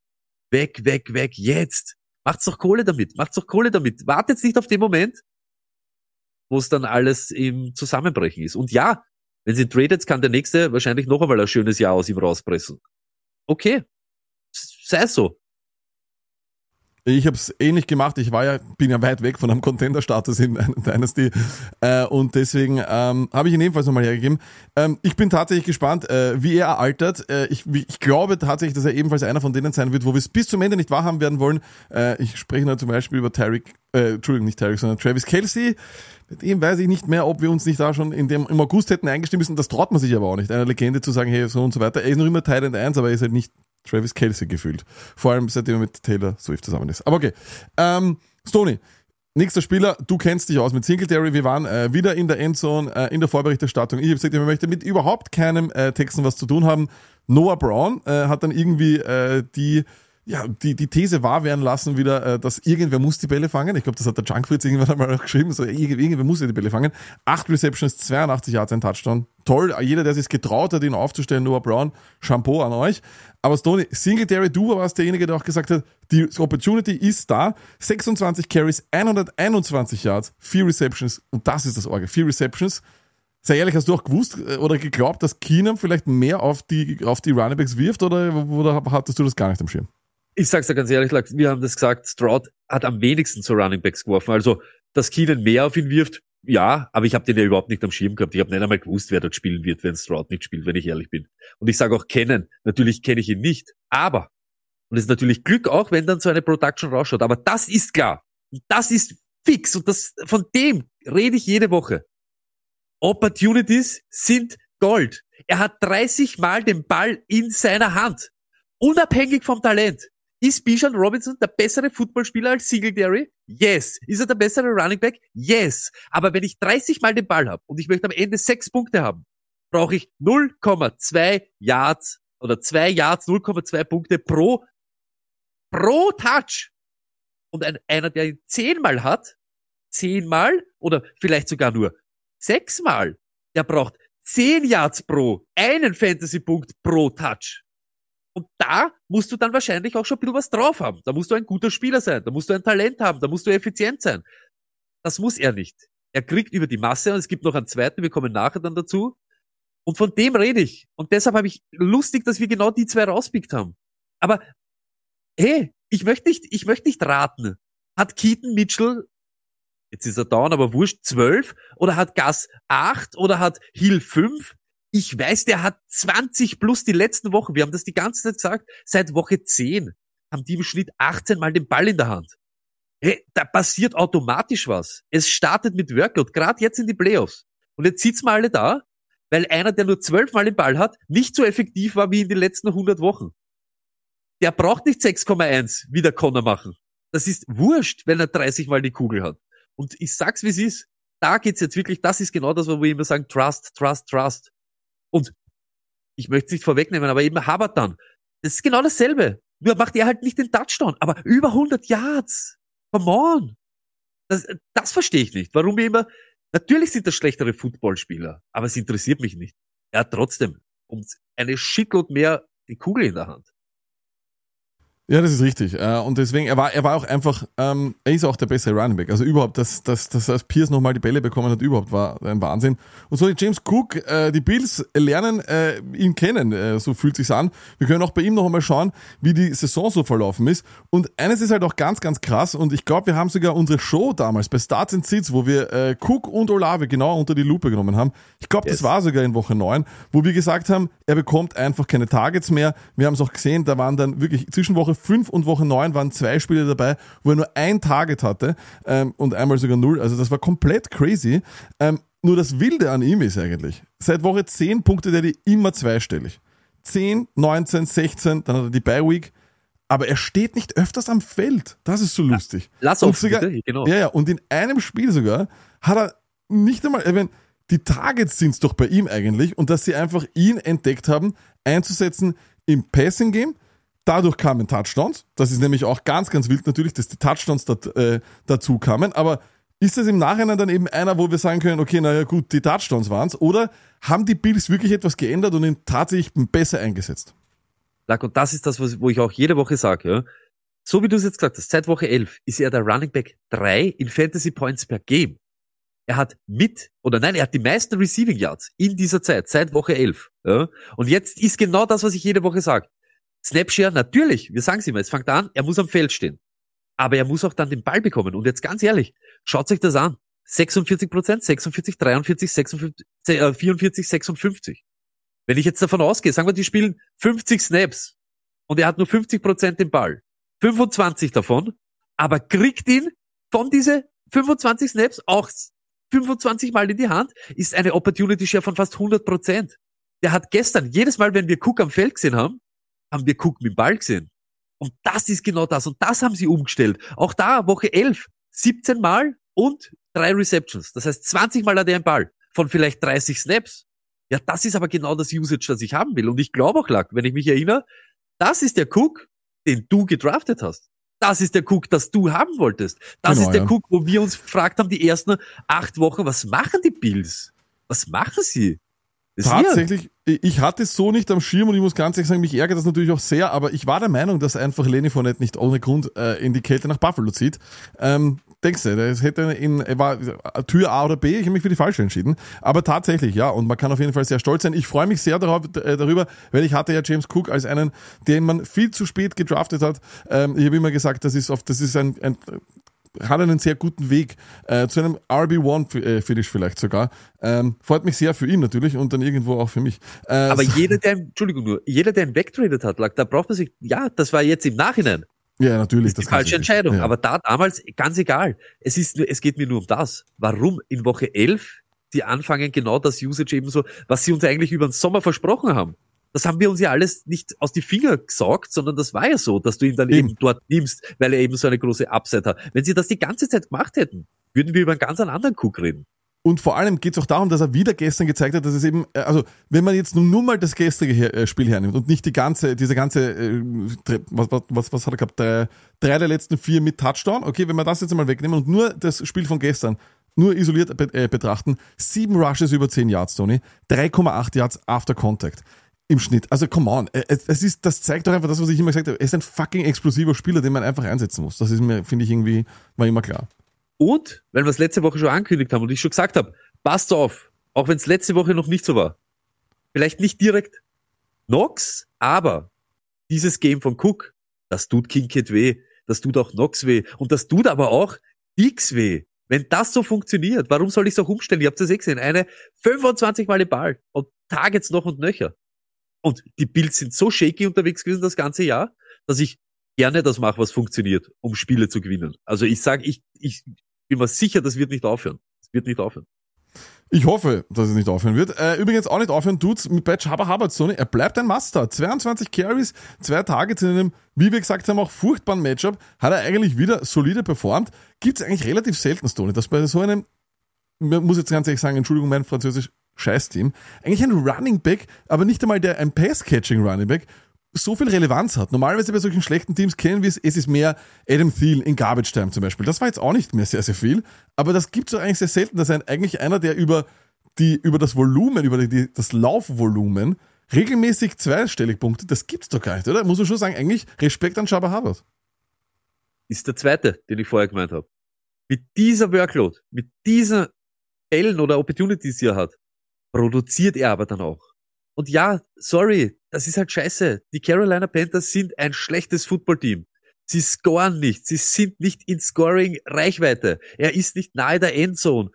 weg, weg, weg, jetzt. Macht's doch Kohle damit, macht's doch Kohle damit. Wartet nicht auf den Moment, wo es dann alles im Zusammenbrechen ist. Und ja, wenn sie tradet, kann der nächste wahrscheinlich noch einmal ein schönes Jahr aus ihm rauspressen. Okay. Sei so. Ich habe es ähnlich gemacht. Ich war ja, bin ja weit weg von einem Contender-Status in Dynasty äh, und deswegen ähm, habe ich ihn ebenfalls nochmal hergegeben. Ähm, ich bin tatsächlich gespannt, äh, wie er altert. Äh, ich, ich glaube tatsächlich, dass er ebenfalls einer von denen sein wird, wo wir es bis zum Ende nicht wahrhaben werden wollen. Äh, ich spreche nur zum Beispiel über Tyreek, äh, Entschuldigung, nicht Tyreek, sondern Travis Kelsey. Mit ihm weiß ich nicht mehr, ob wir uns nicht da schon in dem, im August hätten eingestimmt müssen. Das traut man sich aber auch nicht, einer Legende zu sagen, hey, so und so weiter. Er ist noch immer Teil 1, aber er ist halt nicht Travis Kelsey gefühlt. Vor allem seitdem er mit Taylor Swift zusammen ist. Aber okay. Ähm, Stoney, nächster Spieler, du kennst dich aus mit Singletary. Wir waren äh, wieder in der Endzone, äh, in der Vorberichterstattung. Ich habe gesagt, ich möchte mit überhaupt keinem äh, Texten was zu tun haben. Noah Brown äh, hat dann irgendwie äh, die ja, die, die These wahr werden lassen wieder, äh, dass irgendwer muss die Bälle fangen. Ich glaube, das hat der Junkfritz irgendwann einmal auch geschrieben. So, irgend- irgendwer muss ja die Bälle fangen. Acht Receptions, 82 Yards, ein Touchdown. Toll. Jeder, der sich getraut hat, ihn aufzustellen, Noah Brown, Shampoo an euch. Aber Stoney, Singletary, du warst derjenige, der auch gesagt hat, die Opportunity ist da. 26 Carries, 121 Yards, vier Receptions. Und das ist das Orgel. Vier Receptions. Sei ehrlich, hast du auch gewusst äh, oder geglaubt, dass Keenum vielleicht mehr auf die, auf die Runningbacks wirft oder, oder hattest du das gar nicht am Schirm? Ich sag's dir ganz ehrlich, wir haben das gesagt, Stroud hat am wenigsten zu Running Backs geworfen. Also, dass Keenan mehr auf ihn wirft, ja, aber ich habe den ja überhaupt nicht am Schirm gehabt. Ich habe nicht einmal gewusst, wer dort spielen wird, wenn Stroud nicht spielt, wenn ich ehrlich bin. Und ich sage auch kennen. Natürlich kenne ich ihn nicht, aber, und es ist natürlich Glück auch, wenn dann so eine Production rausschaut. Aber das ist klar. Das ist fix. Und das, von dem rede ich jede Woche. Opportunities sind Gold. Er hat 30 Mal den Ball in seiner Hand. Unabhängig vom Talent. Ist Bijan Robinson der bessere Footballspieler als Singletary? Yes. Ist er der bessere Running Back? Yes. Aber wenn ich 30 Mal den Ball habe und ich möchte am Ende sechs Punkte haben, brauche ich 0,2 Yards oder 2 Yards, 0,2 Punkte pro, pro Touch. Und ein, einer, der ihn zehnmal hat, zehnmal oder vielleicht sogar nur sechsmal, der braucht 10 Yards pro, einen Fantasy-Punkt pro Touch. Und da musst du dann wahrscheinlich auch schon ein bisschen was drauf haben. Da musst du ein guter Spieler sein, da musst du ein Talent haben, da musst du effizient sein. Das muss er nicht. Er kriegt über die Masse und es gibt noch einen zweiten, wir kommen nachher dann dazu. Und von dem rede ich. Und deshalb habe ich lustig, dass wir genau die zwei rauspickt haben. Aber hey, ich möchte nicht, ich möchte nicht raten. Hat Keaton Mitchell, jetzt ist er down, aber wurscht, zwölf? Oder hat Gas acht? Oder hat Hill fünf? Ich weiß, der hat 20 plus die letzten Wochen. Wir haben das die ganze Zeit gesagt. Seit Woche 10 haben die im Schnitt 18 Mal den Ball in der Hand. hey, da passiert automatisch was. Es startet mit Workload, gerade jetzt in die Playoffs. Und jetzt sitzen wir alle da, weil einer, der nur zwölfmal den Ball hat, nicht so effektiv war wie in den letzten 100 Wochen. Der braucht nicht 6,1 wie der Connor machen. Das ist wurscht, wenn er 30 Mal die Kugel hat. Und ich sag's, wie es ist. Da geht's jetzt wirklich, das ist genau das, wo wir immer sagen, Trust, Trust, Trust. Und ich möchte es nicht vorwegnehmen, aber eben Habert dann. Das ist genau dasselbe. Nur macht er halt nicht den Touchdown, aber über 100 Yards. Come on. Das, das verstehe ich nicht. Warum immer, natürlich sind das schlechtere Footballspieler, aber es interessiert mich nicht. Er hat trotzdem um eine Shitload mehr die Kugel in der Hand. Ja, das ist richtig. Äh, Und deswegen, er war, er war auch einfach, ähm, er ist auch der bessere Running Back. Also überhaupt, dass, dass, dass als Pierce nochmal die Bälle bekommen hat, überhaupt war ein Wahnsinn. Und so James Cook, äh, die Bills lernen äh, ihn kennen, äh, so fühlt sich's an. Wir können auch bei ihm noch einmal schauen, wie die Saison so verlaufen ist. Und eines ist halt auch ganz, ganz krass. Und ich glaube, wir haben sogar unsere Show damals bei Starts and Sits, wo wir äh, Cook und Olave genau unter die Lupe genommen haben. Ich glaube, Yes. das war sogar in Woche 9, wo wir gesagt haben, er bekommt einfach keine Targets mehr. Wir haben es auch gesehen, da waren dann wirklich zwischen Woche 5 und Woche 9 waren zwei Spiele dabei, wo er nur ein Target hatte ähm, und einmal sogar null. Also das war komplett crazy. Ähm, nur das Wilde an ihm ist eigentlich, seit Woche 10 punktet er die immer zweistellig. 10, 19, 16, dann hat er die Bye Week. Aber er steht nicht öfters am Feld. Das ist so lustig. Lass auf, sogar, bitte, genau. Ja, ja, und in einem Spiel sogar hat er nicht einmal, ich die Targets sind es doch bei ihm eigentlich und dass sie einfach ihn entdeckt haben, einzusetzen im Passing Game. Dadurch kamen Touchdowns. Das ist nämlich auch ganz, ganz wild natürlich, dass die Touchdowns dat, äh, dazu kamen. Aber ist das im Nachhinein dann eben einer, wo wir sagen können, okay, naja gut, die Touchdowns waren's, Oder haben die Bills wirklich etwas geändert und ihn tatsächlich besser eingesetzt? Lack, und das ist das, was, wo ich auch jede Woche sage, ja. So wie du es jetzt gesagt hast, seit Woche 11 ist er der Running Back 3 in Fantasy Points per Game. Er hat mit, oder nein, er hat die meisten Receiving Yards in dieser Zeit, seit Woche 11. Ja. Und jetzt ist genau das, was ich jede Woche sage. Snapshare, natürlich, wir sagen es immer, es fängt an, er muss am Feld stehen. Aber er muss auch dann den Ball bekommen. Und jetzt ganz ehrlich, schaut euch das an. 46 Prozent, 46, 43, 56, äh, 44, 56. Wenn ich jetzt davon ausgehe, sagen wir, die spielen 50 Snaps und er hat nur 50 Prozent den Ball. 25 davon, aber kriegt ihn von diese 25 Snaps auch 25 Mal in die Hand, ist eine Opportunity Share von fast 100 Prozent. Der hat gestern, jedes Mal, wenn wir Cook am Feld gesehen haben, haben wir Cook mit dem Ball gesehen. Und das ist genau das. Und das haben sie umgestellt. Auch da, Woche 11, 17 Mal und drei Receptions. Das heißt, 20 Mal hat er einen Ball von vielleicht 30 Snaps. Ja, das ist aber genau das Usage, das ich haben will. Und ich glaube auch, Lack, wenn ich mich erinnere, das ist der Cook, den du gedraftet hast. Das ist der Cook, das du haben wolltest. Das Genau, ist der ja. Cook, wo wir uns gefragt haben, die ersten acht Wochen, was machen die Bills? Was machen sie? Tatsächlich, ich hatte es so nicht am Schirm und ich muss ganz ehrlich sagen, mich ärgert das natürlich auch sehr, aber ich war der Meinung, dass einfach Lenny Fournette nicht ohne Grund äh, in die Kälte nach Buffalo zieht. Ähm, denkst du, das hätte in, war äh, Tür A oder B, ich habe mich für die falsche entschieden. Aber tatsächlich, ja, und man kann auf jeden Fall sehr stolz sein. Ich freue mich sehr darauf, äh, darüber, weil ich hatte ja James Cook als einen, den man viel zu spät gedraftet hat. Ähm, ich habe immer gesagt, das ist oft, das ist ein, ein hat einen sehr guten Weg äh, zu einem RB1-Finish vielleicht sogar. Ähm, freut mich sehr für ihn natürlich und dann irgendwo auch für mich. Äh, Aber so- jeder, der, Entschuldigung nur, jeder, der ihn wegtradet hat, Lack, da braucht man sich, ja, das war jetzt im Nachhinein. ja, natürlich. die das kann falsche sich nicht. Entscheidung. Ja. Aber da damals, ganz egal. Es ist nur, es geht mir nur um das. Warum in Woche 11 die anfangen, genau das Usage eben so, was sie uns eigentlich über den Sommer versprochen haben. Das haben wir uns ja alles nicht aus die Finger gesaugt, sondern das war ja so, dass du ihn dann Eben. eben, dort nimmst, weil er eben so eine große Upside hat. Wenn sie das die ganze Zeit gemacht hätten, würden wir über einen ganz anderen Cook reden. Und vor allem geht es auch darum, dass er wieder gestern gezeigt hat, dass es eben, äh, also wenn man jetzt nur, nur mal das gestrige äh, Spiel hernimmt und nicht die ganze, diese ganze, äh, was, was, was, hat er gehabt, drei, drei der letzten vier mit Touchdown, okay, wenn wir das jetzt einmal wegnehmen und nur das Spiel von gestern nur isoliert be betrachten, sieben Rushes über 10 Yards, Tony, 3,8 Yards after contact. Im Schnitt. Also, come on. Äh, Es ist, das zeigt doch einfach das, was ich immer gesagt habe. Er ist ein fucking explosiver Spieler, den man einfach einsetzen muss. Das ist mir, finde ich, irgendwie, war immer klar. Und, weil wir es letzte Woche schon angekündigt haben und ich schon gesagt habe, passt auf, auch wenn es letzte Woche noch nicht so war. Vielleicht nicht direkt Nox, aber dieses Game von Cook, das tut Kincaid weh, das tut auch Nox weh und das tut aber auch Dix weh. Wenn das so funktioniert, warum soll ich es auch umstellen? Ihr habt es eh gesehen, eine 25 Mal den Ball und Targets noch und nöcher. Und die Bills sind so shaky unterwegs gewesen das ganze Jahr, dass ich gerne das mache, was funktioniert, um Spiele zu gewinnen. Also ich sage, ich, ich bin mir sicher, das wird nicht aufhören. Das wird nicht aufhören. Ich hoffe, dass es nicht aufhören wird. Äh, übrigens auch nicht aufhören tut's mit Batch Haber Hubbard Sony. Er bleibt ein Master. 22 Carries, zwei Targets in einem, wie wir gesagt haben, auch furchtbaren Matchup. Hat er eigentlich wieder solide performt. Gibt's eigentlich relativ selten, Stoney, dass bei so einem, man muss jetzt ganz ehrlich sagen, Entschuldigung, mein französisch Scheißteam, eigentlich ein Running Back, aber nicht einmal der, ein Pass-Catching Running Back, so viel Relevanz hat. Normalerweise bei solchen schlechten Teams kennen wir es, es ist mehr Adam Thiel in Garbage Time zum Beispiel. Das war jetzt auch nicht mehr sehr, sehr viel, aber das gibt es eigentlich sehr selten, dass ein, eigentlich einer, der über die, über das Volumen, über die, das Laufvolumen regelmäßig zweistellig punktet, das gibt's doch gar nicht, oder? Muss man schon sagen, eigentlich Respekt an Shabba Harvard. Ist der zweite, den ich vorher gemeint habe. Mit dieser Workload, mit dieser Bällen oder Opportunities, die er hat, produziert er aber dann auch. Und ja, sorry, das ist halt scheiße. Die Carolina Panthers sind ein schlechtes Footballteam. Sie scoren nicht. Sie sind nicht in Scoring-Reichweite. Er ist nicht nahe der Endzone.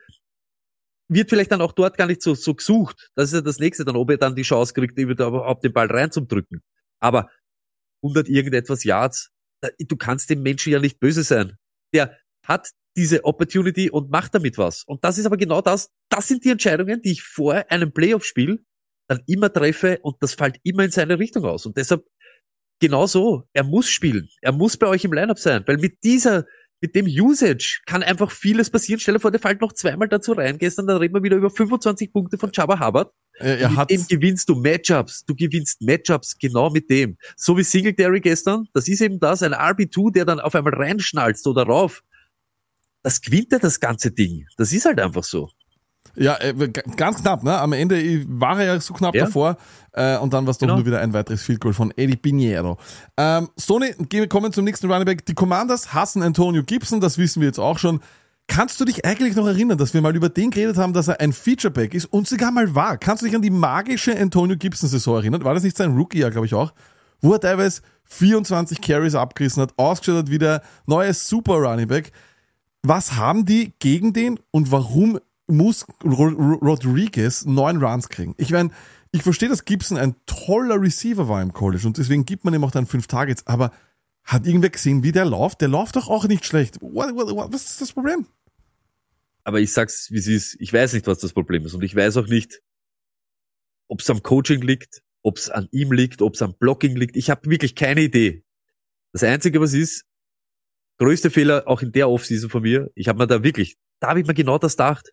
Wird vielleicht dann auch dort gar nicht so, so gesucht. Das ist ja das nächste dann, ob er dann die Chance kriegt, überhaupt den Ball reinzudrücken. Aber 100 irgendetwas Yards, du kannst dem Menschen ja nicht böse sein. Der hat diese Opportunity und macht damit was. Und das ist aber genau das, das sind die Entscheidungen, die ich vor einem Playoff-Spiel dann immer treffe und das fällt immer in seine Richtung aus. Und deshalb genau so, er muss spielen. Er muss bei euch im Lineup sein, weil mit dieser, mit dem Usage kann einfach vieles passieren. Stell dir vor, der fällt noch zweimal dazu rein. Gestern, dann reden wir wieder über 25 Punkte von Jabba Hubbard. Er, er mit dem gewinnst du Matchups. Du gewinnst Matchups genau mit dem. So wie Singletary gestern. Das ist eben das, ein RB2, der dann auf einmal reinschnalzt oder rauf. Das gewinnt er das ganze Ding. Das ist halt einfach so. ja, äh, ganz knapp, ne? Am Ende war er ja so knapp Ja. davor. Äh, und dann war es doch Genau. nur wieder ein weiteres Field Goal von Eddie Pinheiro. Ähm, gehen wir kommen zum nächsten Running Back. Die Commanders hassen Antonio Gibson, das wissen wir jetzt auch schon. Kannst du dich eigentlich noch erinnern, dass wir mal über den geredet haben, dass er ein Featureback ist und sogar mal war? Kannst du dich an die magische Antonio Gibson-Saison erinnern? War das nicht sein Rookie-Jahr, glaube ich auch? Wo er teilweise 24 Carries abgerissen hat, ausgeschaut hat wie der neue Super Running Back. Was haben die gegen den und warum muss Ro Ro Rodriguez neun Runs kriegen? Ich meine, ich verstehe, dass Gibson ein toller Receiver war im College und deswegen gibt man ihm auch dann fünf Targets, aber hat irgendwer gesehen, wie der läuft? Der läuft doch auch nicht schlecht. What, what, what, was ist das Problem? Aber ich sag's, wie es ist. Ich weiß nicht, was das Problem ist. Und ich weiß auch nicht, ob es am Coaching liegt, ob es an ihm liegt, ob es am Blocking liegt. Ich habe wirklich keine Idee. Das Einzige, was ist, größte Fehler auch in der Offseason von mir, ich habe mir da wirklich, da habe ich mir genau das gedacht.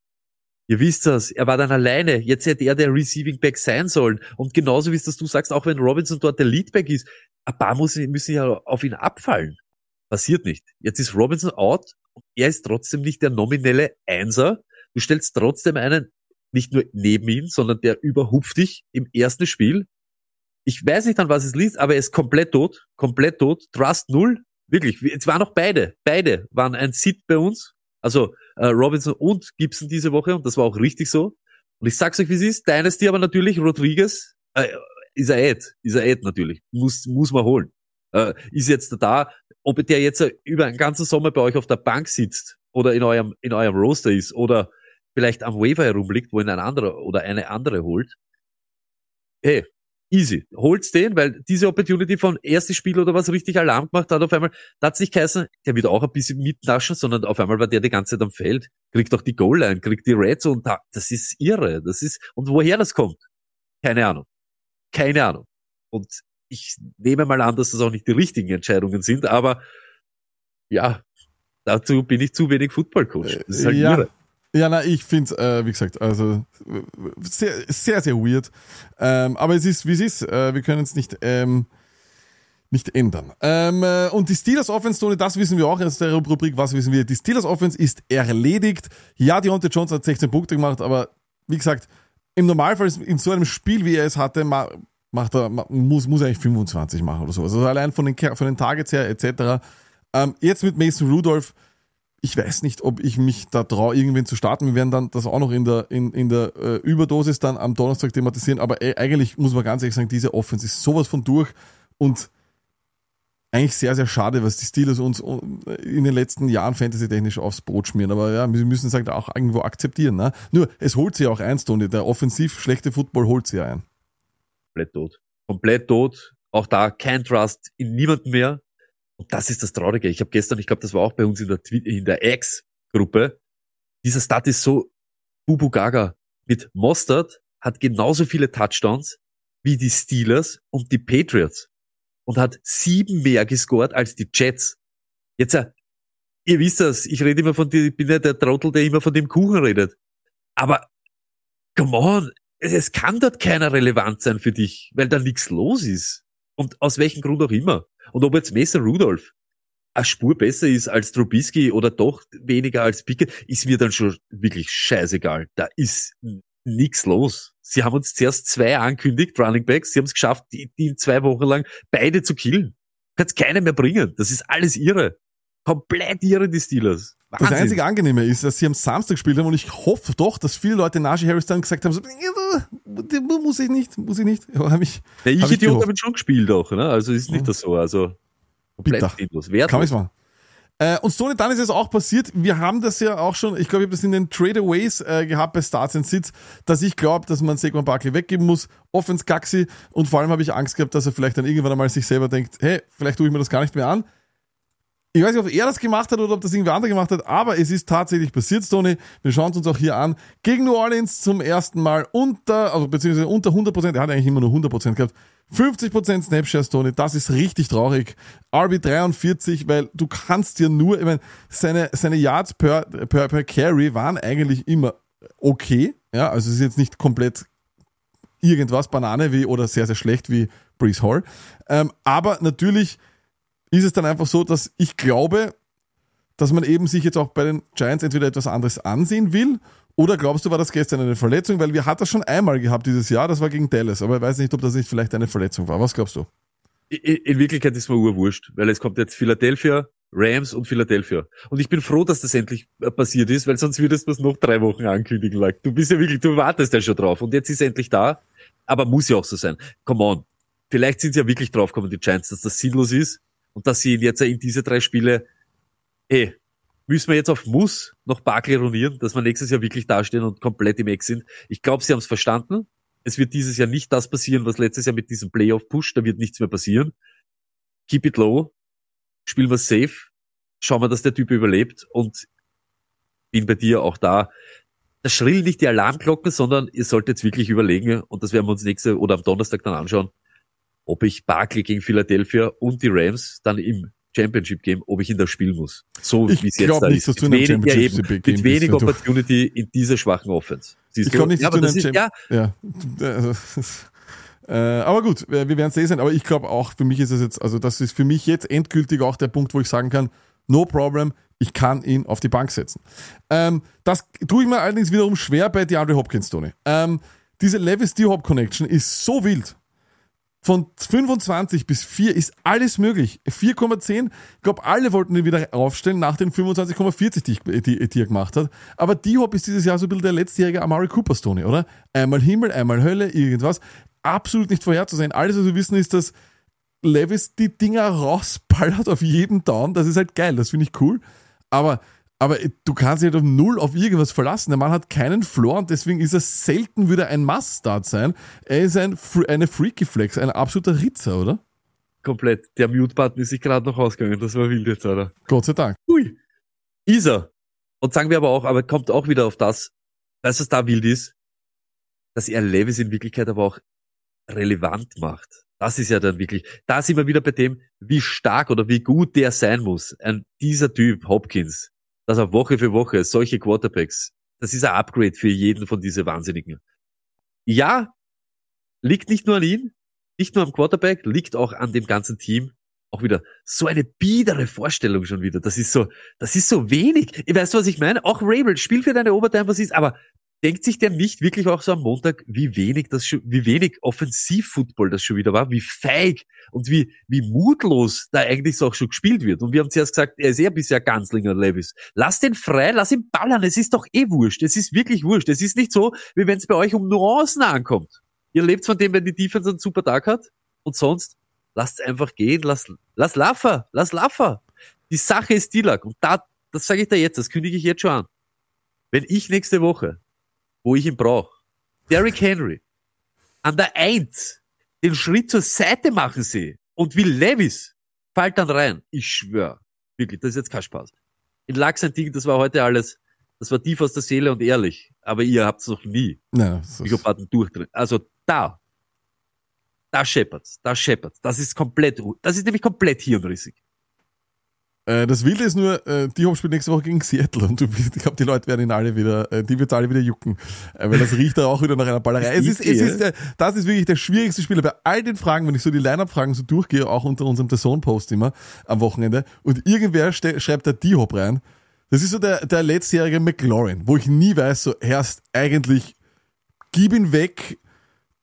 Ihr wisst das, er war dann alleine. Jetzt hätte er der Receiving Back sein sollen. Und genauso wie es das du sagst, auch wenn Robinson dort der Leadback ist, ein paar muss, müssen ja auf ihn abfallen. Passiert nicht. Jetzt ist Robinson out und er ist trotzdem nicht der nominelle Einser. Du stellst trotzdem einen nicht nur neben ihn, sondern der überhupft dich im ersten Spiel. Ich weiß nicht, an was es liegt, aber er ist komplett tot, komplett tot, Trust null, wirklich. Es waren noch beide, beide waren ein Sit bei uns, also äh, Robinson und Gibson diese Woche und das war auch richtig so. Und ich sag's euch, wie es ist, Dynasty aber natürlich, Rodriguez, äh, ist er Ad, ist er Ad natürlich, muss, muss man holen. Äh, ist jetzt da, ob der jetzt äh, über einen ganzen Sommer bei euch auf der Bank sitzt oder in eurem, in eurem Roster ist oder vielleicht am Waiver herumliegt, wo ihn ein anderer oder eine andere holt. Hey, easy. Holt's den, weil diese Opportunity von erstes Spiel oder was richtig Alarm gemacht hat auf einmal, da hat's nicht geheißen, der wird auch ein bisschen mitnaschen, sondern auf einmal war der die ganze Zeit am Feld, kriegt auch die Goal-Line, kriegt die Reds und da, das ist irre. Das ist, und woher das kommt? Keine Ahnung. Keine Ahnung. Und ich nehme mal an, dass das auch nicht die richtigen Entscheidungen sind, aber ja, dazu bin ich zu wenig Football-Coach. Das ist halt ja. irre. Ja, na, ich finde äh, wie gesagt, also sehr, sehr, sehr weird. Ähm, aber es ist, wie es ist. Äh, wir können es nicht, ähm, nicht ändern. Ähm, äh, und die Steelers Offense, Tony, das wissen wir auch aus der Rubrik, was wissen wir? Die Steelers Offense ist erledigt. Ja, Deontay Jones hat 16 Punkte gemacht, aber wie gesagt, im Normalfall in so einem Spiel, wie er es hatte, ma macht er, muss, muss er eigentlich 25 machen oder so. Also allein von den, von den Targets her etc. Ähm, jetzt mit Mason Rudolph, ich weiß nicht, ob ich mich da traue, irgendwen zu starten. Wir werden dann das auch noch in der, in, in der äh, Überdosis dann am Donnerstag thematisieren. Aber ey, eigentlich muss man ganz ehrlich sagen, diese Offense ist sowas von durch und eigentlich sehr, sehr schade, was die Steelers uns äh, in den letzten Jahren fantasy-technisch aufs Brot schmieren. Aber ja, wir müssen es halt auch irgendwo akzeptieren. Ne? Nur, es holt sie auch ein, Stoney. Der offensiv schlechte Football holt sie ein. komplett tot. Komplett tot. Auch da kein Trust in niemanden mehr. Und das ist das Traurige. Ich habe gestern, ich glaube, das war auch bei uns in der, in der X-Gruppe, dieser Stat ist so Bubu Gaga mit Mostert hat genauso viele Touchdowns wie die Steelers und die Patriots und hat sieben mehr gescored als die Jets. Jetzt, äh, ihr wisst das, ich rede immer von ich bin ja der Trottel, der immer von dem Kuchen redet. Aber, come on, es, es kann dort keiner relevant sein für dich, weil da nichts los ist. Und aus welchem Grund auch immer. Und ob jetzt Mason Rudolph eine Spur besser ist als Trubisky oder doch weniger als Pickett, ist mir dann schon wirklich scheißegal. Da ist n- nix los. Sie haben uns zuerst zwei ankündigt, Running Backs. Sie haben es geschafft, die, die zwei Wochen lang beide zu killen. Kannst keine mehr bringen. Das ist alles irre. Komplett irre, die Steelers. Das Wahnsinn. einzige Angenehme ist, dass sie am Samstag gespielt haben und ich hoffe doch, dass viele Leute Najee Harris dann gesagt haben, so, muss ich nicht, muss ich nicht. Ja, hab ich, Ja, ich hab ich Idiot habe ihn schon gespielt auch, ne? Also ist nicht das so. Also komplett sinnlos. Kann Wertlos. ich's machen. Äh, und so dann ist es auch passiert. Wir haben das ja auch schon, ich glaube, ich habe das in den Tradeaways äh, gehabt bei Starts and Sits, dass ich glaube, dass man Saquon Barkley weggeben muss. Offense Gaxi. Und vor allem habe ich Angst gehabt, dass er vielleicht dann irgendwann einmal sich selber denkt, hey, vielleicht tue ich mir das gar nicht mehr an. Ich weiß nicht, ob er das gemacht hat oder ob das irgendwer andere gemacht hat, aber es ist tatsächlich passiert, Tony. Wir schauen es uns auch hier an. Gegen New Orleans zum ersten Mal unter, also beziehungsweise unter 100%, er hat eigentlich immer nur 100% gehabt. 50% Snapshares, Tony, das ist richtig traurig. RB 43, weil du kannst dir nur, ich meine, seine, seine Yards per, per, per Carry waren eigentlich immer okay. Ja, also es ist jetzt nicht komplett irgendwas Banane wie oder sehr, sehr schlecht wie Brees Hall. Ähm, aber natürlich ist es dann einfach so, dass ich glaube, dass man eben sich jetzt auch bei den Giants entweder etwas anderes ansehen will oder glaubst du, war das gestern eine Verletzung? Weil wir hatten das schon einmal gehabt dieses Jahr, das war gegen Dallas, aber ich weiß nicht, ob das nicht vielleicht eine Verletzung war. Was glaubst du? in, Wirklichkeit ist mir urwurscht, weil es kommt jetzt Philadelphia, Rams und Philadelphia. Und ich bin froh, dass das endlich äh, passiert ist, weil sonst würdest du es noch drei Wochen ankündigen. Like. Du bist ja wirklich, du wartest ja schon drauf. Und jetzt ist es endlich da. Aber muss ja auch so sein. Come on. Vielleicht sind sie ja wirklich draufgekommen, die Giants, dass das sinnlos ist und dass sie jetzt in diese drei Spiele, eh, müssen wir jetzt auf Muss noch Barkley ronieren, dass wir nächstes Jahr wirklich dastehen und komplett im Eck sind. Ich glaube, sie haben es verstanden. Es wird dieses Jahr nicht das passieren, was letztes Jahr mit diesem Playoff-Push, da wird nichts mehr passieren. Keep it low, spielen wir safe, schauen wir, dass der Typ überlebt und bin bei dir auch da. Das schrillen nicht die Alarmglocken, sondern ihr solltet jetzt wirklich überlegen, und das werden wir uns nächste oder am Donnerstag dann anschauen, ob ich Barkley gegen Philadelphia und die Rams dann im Championship Game, ob ich ihn da spielen muss. So wie es jetzt da nicht, ist. dass du Mit in einem wenig, eben, mit wenig du- Opportunity in dieser schwachen Offense. Siehst Ich du? glaub nicht, ja, dass aber du das in ist, ja, Ja. Äh, aber gut, wir werden es eh sehen. Aber ich glaube auch, für mich ist es jetzt, also das ist für mich jetzt endgültig auch der Punkt, wo ich sagen kann, no problem, ich kann ihn auf die Bank setzen. Ähm, das tue ich mir allerdings wiederum schwer bei DeAndre Hopkins, Tony. Ähm, diese Levis D-Hop Connection ist so wild. Von 25 bis 4 ist alles möglich. 4,10, ich glaube, alle wollten ihn wieder aufstellen nach den 25,40, die, die, die er gemacht hat. Aber D-Hop ist dieses Jahr so ein bisschen der letztjährige Amari Cooper Tony, oder? Einmal Himmel, einmal Hölle, irgendwas. Absolut nicht vorherzusehen. Alles, was wir wissen, ist, dass Levis die Dinger rausballert auf jeden Down. Das ist halt geil, das finde ich cool. Aber, aber du kannst dich halt auf null auf irgendwas verlassen. Der Mann hat keinen Floor und deswegen ist er selten wieder ein Must-Start sein. Er ist ein, eine Freaky Flex, ein absoluter Ritzer, oder? komplett. Der Mute-Button ist sich gerade noch ausgegangen. Das war wild jetzt, oder? Gott sei Dank. Ui. Er. Und sagen wir aber auch, aber kommt auch wieder auf das, du, was da wild ist? Dass er Levis in Wirklichkeit aber auch relevant macht. Das ist ja dann wirklich, da sind wir wieder bei dem, wie stark oder wie gut der sein muss. Ein, dieser Typ, Hopkins, dass er Woche für Woche solche Quarterbacks, das ist ein Upgrade für jeden von diesen Wahnsinnigen. Ja, liegt nicht nur an ihm, nicht nur am Quarterback, liegt auch an dem ganzen Team. Auch wieder so eine biedere Vorstellung schon wieder. Das ist so, das ist so wenig. Ihr weißt, was ich meine? Auch Rabel, spiel für deine Overtime, was ist, aber denkt sich der nicht wirklich auch so am Montag, wie wenig das schon, wie wenig Offensivfootball das schon wieder war, wie feig und wie, wie mutlos da eigentlich so auch schon gespielt wird. Und wir haben zuerst gesagt, er ist ja bisher Ganzlinger Levis. Lass den frei, lass ihn ballern. Es ist doch eh wurscht. Es ist wirklich wurscht. Es ist nicht so, wie wenn es bei euch um Nuancen ankommt. Ihr lebt von dem, wenn die Defense einen super Tag hat und sonst lasst einfach gehen, lass, lass Laffer, lass Laffer. Die Sache ist die lag. Und da, das sage ich dir jetzt, das kündige ich jetzt schon an. Wenn ich nächste Woche, wo ich ihn brauche, Derrick Henry an der Eins den Schritt zur Seite machen sehe und will Levis fallt dann rein. Ich schwör. Wirklich, das ist jetzt kein Spaß. In Lack sein Ding, das war heute alles, das war tief aus der Seele und ehrlich. Aber ihr habt's noch nie ist- Psychopathen durchdrehen. Also da, da scheppert's, da scheppert's. Das ist komplett, das ist nämlich komplett hirnrissig. Äh, das Wilde ist nur, äh, die Hop spielt nächste Woche gegen Seattle und du, ich glaube, die Leute werden ihn alle wieder, äh, die wird alle wieder jucken, weil das riecht da auch wieder nach einer Ballerei. Es ist, es Ist die, ist das ist wirklich der schwierigste Spieler bei all den Fragen, wenn ich so die Line-Up-Fragen so durchgehe, auch unter unserem The Zone-Post immer am Wochenende und irgendwer schreibt da die Hop rein. Das ist so der, der letztjährige McLaurin, wo ich nie weiß, so erst eigentlich gib ihn weg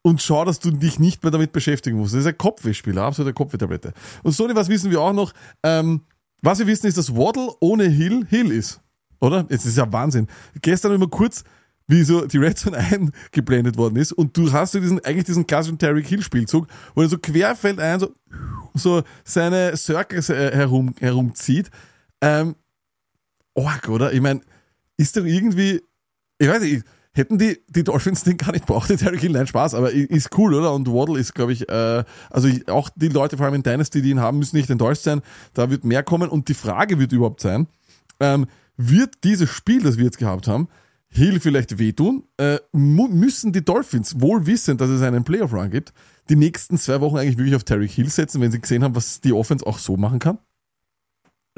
und schau, dass du dich nicht mehr damit beschäftigen musst. Das ist ein Kopfwehspieler, absolute Kopfwehtablette. Und Sony, was wissen wir auch noch? Ähm, was wir wissen ist, dass Waddle ohne Hill Hill ist. Oder? Jetzt ist ja Wahnsinn. Gestern immer kurz, wie so die Red Zone eingeblendet worden ist und du hast so diesen, eigentlich diesen klassischen Terry Hill Spielzug, wo er so querfeld ein, so, so seine Circles äh, herum, herumzieht. Ähm, org, oder? Ich meine, ist doch irgendwie, ich weiß nicht, hätten die, die Dolphins den gar nicht braucht, der Terry Hill, nein, Spaß, aber ist cool, oder? Und Waddle ist, glaube ich, äh, also ich- auch die Leute, vor allem in Dynasty, die ihn haben, müssen nicht enttäuscht sein, da wird mehr kommen und die Frage wird überhaupt sein, ähm, wird dieses Spiel, das wir jetzt gehabt haben, Hill vielleicht wehtun? Äh, müssen die Dolphins, wohl wissend, dass es einen Playoff-Run gibt, die nächsten zwei Wochen eigentlich wirklich auf Terry Hill setzen, wenn sie gesehen haben, was die Offense auch so machen kann?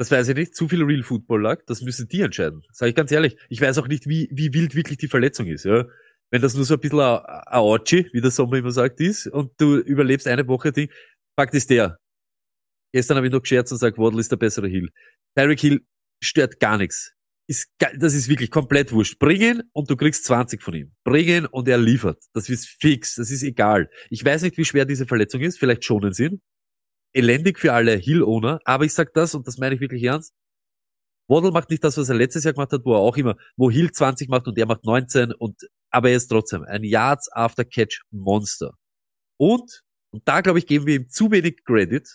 Das weiß ich nicht. Zu viel Real Football lag. Das müssen die entscheiden. Sag ich ganz ehrlich. Ich weiß auch nicht, wie, wie wild wirklich die Verletzung ist, ja. Wenn das nur so ein bisschen Orgy, wie der Sommer immer sagt, ist, und du überlebst eine Woche Ding. Fakt ist der. Gestern habe ich noch gescherzt und gesagt, Waddle ist der bessere Hill. Tyreek Hill stört gar nichts. Ist, das ist wirklich komplett wurscht. Bring ihn und du kriegst 20 von ihm. Bring ihn und er liefert. Das ist fix. Das ist egal. Ich weiß nicht, wie schwer diese Verletzung ist. Vielleicht schonen sie ihn elendig für alle Hill-Owner, aber ich sag das, und das meine ich wirklich ernst, Waddle macht nicht das, was er letztes Jahr gemacht hat, wo er auch immer, wo Hill 20 macht und er macht 19 und, aber er ist trotzdem ein Yards after Catch Monster. Und, und da glaube ich, geben wir ihm zu wenig Credit.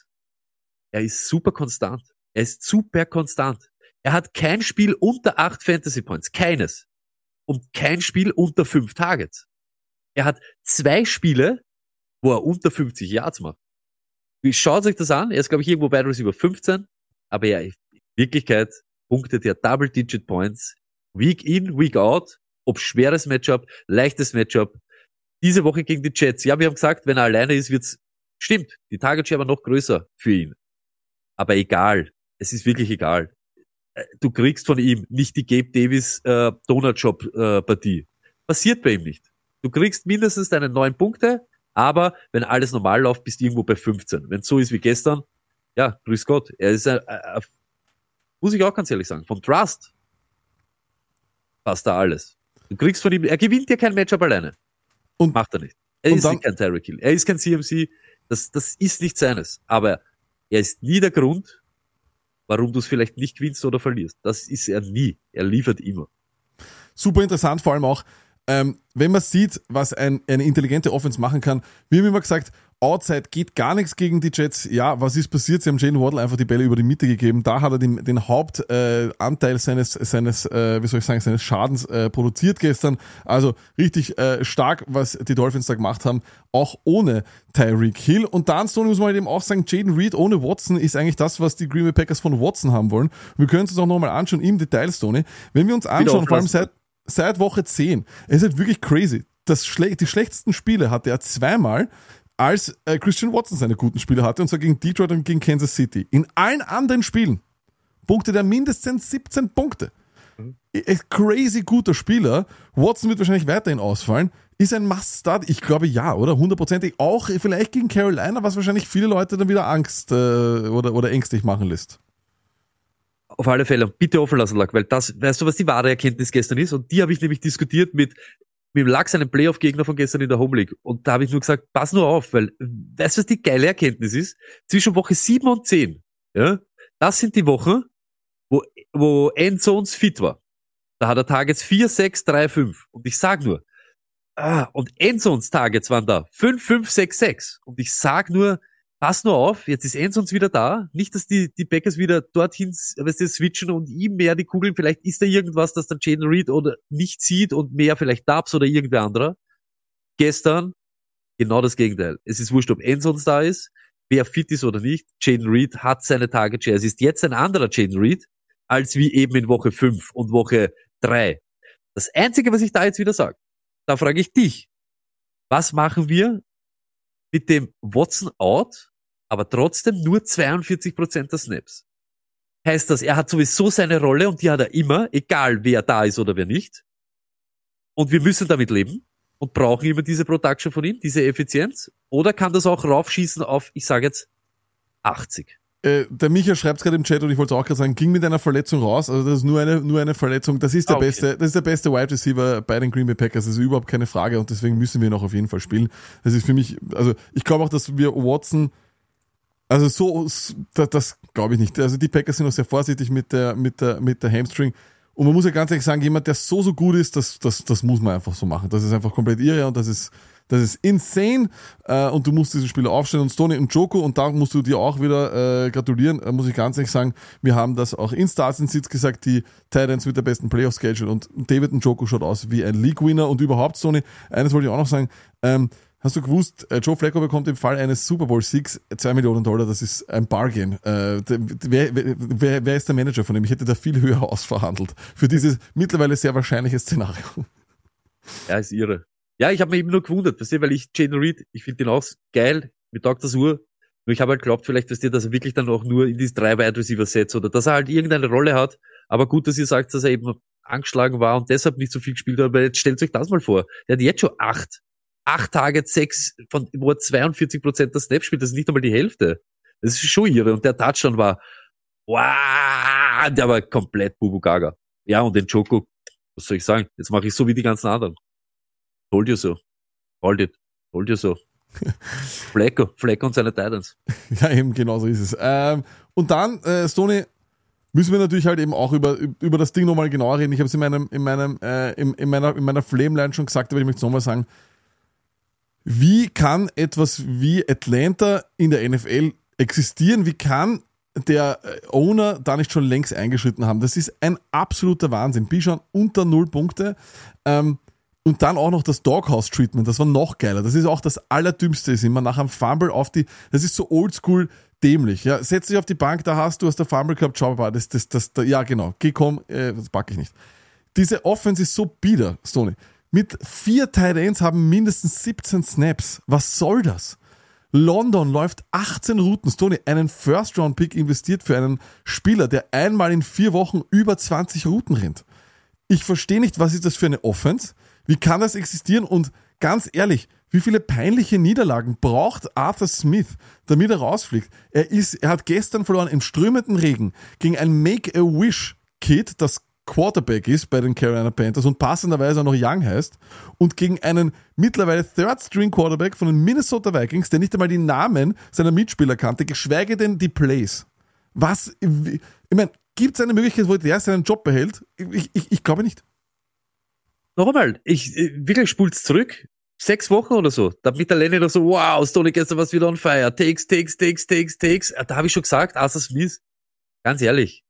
Er ist super konstant. Er ist super konstant. Er hat kein Spiel unter acht Fantasy Points. Keines. Und kein Spiel unter fünf Targets. Er hat zwei Spiele, wo er unter 50 Yards macht. Schaut euch das an. Er ist, glaube ich, irgendwo bei Receiver 15. Aber ja, in Wirklichkeit punktet er Double-Digit Points. Week in, Week out. Ob schweres Matchup, leichtes Matchup. Diese Woche gegen die Jets. Ja, wir haben gesagt, wenn er alleine ist, wird's, stimmt, die Target Share noch größer für ihn. Aber egal. Es ist wirklich egal. Äh, Du kriegst von ihm nicht die Gabe Davis äh, Donut Shop äh, Partie. Passiert bei ihm nicht. Du kriegst mindestens deine neun Punkte, aber wenn alles normal läuft, bist du irgendwo bei 15. Wenn es so ist wie gestern, ja, grüß Gott. Er ist, ein, ein, ein, muss ich auch ganz ehrlich sagen, vom Trust passt da alles. Du kriegst von ihm, er gewinnt dir kein Matchup alleine. Und- macht er nicht. Er ist dann- kein Tyreek Hill. Er ist kein CMC. Das, das ist nicht seines. Aber er ist nie der Grund, warum du es vielleicht nicht gewinnst oder verlierst. Das ist er nie. Er liefert immer. super interessant, vor allem auch, ähm, wenn man sieht, was ein, eine intelligente Offense machen kann. Wir haben immer gesagt, Outside geht gar nichts gegen die Jets. Ja, was ist passiert? Sie haben Jalen Waddle einfach die Bälle über die Mitte gegeben. Da hat er den, den Hauptanteil äh, seines, seines äh, wie soll ich sagen, seines Schadens äh, produziert gestern. Also richtig äh, stark, was die Dolphins da gemacht haben, auch ohne Tyreek Hill. Und dann, Stone, muss man halt eben auch sagen, Jaden Reed ohne Watson ist eigentlich das, was die Green Bay Packers von Watson haben wollen. Wir können es uns auch nochmal anschauen im Detail, Stoney. Wenn wir uns anschauen, vor allem seit, seit Woche 10. Es ist halt wirklich crazy. Das schle die schlechtesten Spiele hatte er zweimal, als äh, Christian Watson seine guten Spiele hatte, und zwar gegen Detroit und gegen Kansas City. In allen anderen Spielen punktet er mindestens 17 Punkte. Ein crazy guter Spieler. Watson wird wahrscheinlich weiterhin ausfallen. Ist ein Must-Start? Ich glaube ja, oder? Hundertprozentig. Auch vielleicht gegen Carolina, was wahrscheinlich viele Leute dann wieder Angst äh, oder, oder ängstlich machen lässt. Auf alle Fälle, bitte offen lassen, Lack, weil das, weißt du, was die wahre Erkenntnis gestern ist? Und die habe ich nämlich diskutiert mit, mit dem Lack, seinem Playoff-Gegner von gestern in der Home League. Und da habe ich nur gesagt, pass nur auf, weil, weißt du, was die geile Erkenntnis ist? Zwischen Woche 7 und 10, ja, das sind die Wochen, wo, wo Endzones fit war. Da hat er Targets 4, 6, 3, 5. Und ich sag nur, ah, und Endzones Targets waren da 5, 5, 6, 6. Und ich sag nur, pass nur auf, jetzt ist Endsons wieder da. Nicht, dass die, die Packers wieder dorthin weißt du, switchen und ihm mehr die Kugeln. Vielleicht ist da irgendwas, das dann Jaden Reed oder nicht sieht und mehr vielleicht Dubs oder irgendwer anderer. Gestern genau das Gegenteil. Es ist wurscht, ob Endsons da ist. wer fit ist oder nicht. Jaden Reed hat seine Target Share. Es ist jetzt ein anderer Jaden Reed, als wie eben in Woche 5 und Woche 3. Das Einzige, was ich da jetzt wieder sage, da frage ich dich, was machen wir mit dem Watson out, aber trotzdem nur 42% der Snaps? Heißt das, er hat sowieso seine Rolle und die hat er immer, egal wer da ist oder wer nicht. Und wir müssen damit leben und brauchen immer diese Production von ihm, diese Effizienz. Oder kann das auch raufschießen auf, ich sage jetzt, 80? Äh, der Micha schreibt gerade im Chat und ich wollte auch gerade sagen, ging mit einer Verletzung raus. Also das ist nur eine, nur eine Verletzung. Das ist der Ah, okay. beste, das ist der beste Wide Receiver bei den Green Bay Packers. Das ist überhaupt keine Frage und deswegen müssen wir ihn auch auf jeden Fall spielen. Das ist für mich, also ich glaube auch, dass wir Watson, also so, das, das glaube ich nicht. Also die Packers sind auch sehr vorsichtig mit der, mit der, mit der Hamstring. Und man muss ja ganz ehrlich sagen, jemand, der so, so gut ist, das, das, das muss man einfach so machen. Das ist einfach komplett irre und das ist, das ist insane. Äh, und du musst diesen Spieler aufstellen. Und Stoney und Joko, und da musst du dir auch wieder äh, gratulieren, äh, muss ich ganz ehrlich sagen. Wir haben das auch in Stars and Sits gesagt, die Titans mit der besten Playoff-Schedule. Und David und Joko schaut aus wie ein League-Winner. Und überhaupt, Stoney, eines wollte ich auch noch sagen. Ähm, Hast du gewusst, Joe Flacco bekommt im Fall eines Super Bowl Siegs 2 Millionen Dollar, das ist ein Bargain. Wer, wer, wer, ist der Manager von ihm? Ich hätte da viel höher ausverhandelt. Für dieses mittlerweile sehr wahrscheinliche Szenario. Ja, ist irre. Ja, ich habe mich eben nur gewundert, weißt du, weil ich Jaden Reed, ich finde den auch geil, mir taugt das Uhr. Nur ich habe halt glaubt, vielleicht, weißt du, dass er wirklich dann auch nur in diese drei Wide Receiver setzt oder dass er halt irgendeine Rolle hat. Aber gut, dass ihr sagt, dass er eben angeschlagen war und deshalb nicht so viel gespielt hat. Aber jetzt stellt euch das mal vor. Der hat jetzt schon acht, acht Targets, sechs, von, wo er 42 Prozent der Snaps spielt. Das ist nicht einmal die Hälfte. Das ist schon irre. Und der Touchdown war, wow, der war komplett Bubu Gaga. Ja, und den Joko, was soll ich sagen? Jetzt mache ich so wie die ganzen anderen. Told you so. Hold it. Told you so. Flecko, Flecko und seine Titans. Ja, eben, genau so ist es. Ähm, und dann, äh, Stoney, müssen wir natürlich halt eben auch über, über das Ding nochmal genauer reden. Ich habe es in meinem, in meinem, äh, in, in meiner, in meiner Flameline schon gesagt, aber ich möchte es nochmal sagen. Wie kann etwas wie Atlanta in der NFL existieren? Wie kann der äh, Owner da nicht schon längst eingeschritten haben? Das ist ein absoluter Wahnsinn. Bichon unter null Punkte. Ähm, und dann auch noch das Doghouse-Treatment, das war noch geiler. Das ist auch das Allerdümmste, ist immer nach einem Fumble auf die, das ist so oldschool dämlich. Ja, setz dich auf die Bank, da hast du, hast der Fumble gehabt, schau mal, das, das, das, da, ja genau, geh komm, äh, das packe ich nicht. Diese Offense ist so bieder, Stoney. Mit vier Tight Ends haben mindestens 17 Snaps. Was soll das? London läuft 18 Routen. Stoney, einen First-Round-Pick investiert für einen Spieler, der einmal in vier Wochen über 20 Routen rennt. Ich verstehe nicht, was ist das für eine Offense? Wie kann das existieren? Und ganz ehrlich, wie viele peinliche Niederlagen braucht Arthur Smith, damit er rausfliegt? Er ist, er hat gestern verloren im strömenden Regen gegen ein Make-A-Wish-Kid, das Quarterback ist bei den Carolina Panthers und passenderweise auch noch Young heißt und gegen einen mittlerweile Third-String-Quarterback von den Minnesota Vikings, der nicht einmal die Namen seiner Mitspieler kannte, geschweige denn die Plays. Was, ich meine, gibt es eine Möglichkeit, wo der seinen Job behält? Ich, ich, ich glaube nicht. Noch einmal, ich äh, wirklich spul's zurück. Sechs Wochen oder so. Da mit der Lenny noch so, wow, Stoney gestern was wieder on fire. Takes, takes, takes, takes, takes. Äh, Da habe ich schon gesagt, Arthur Smith, ganz ehrlich,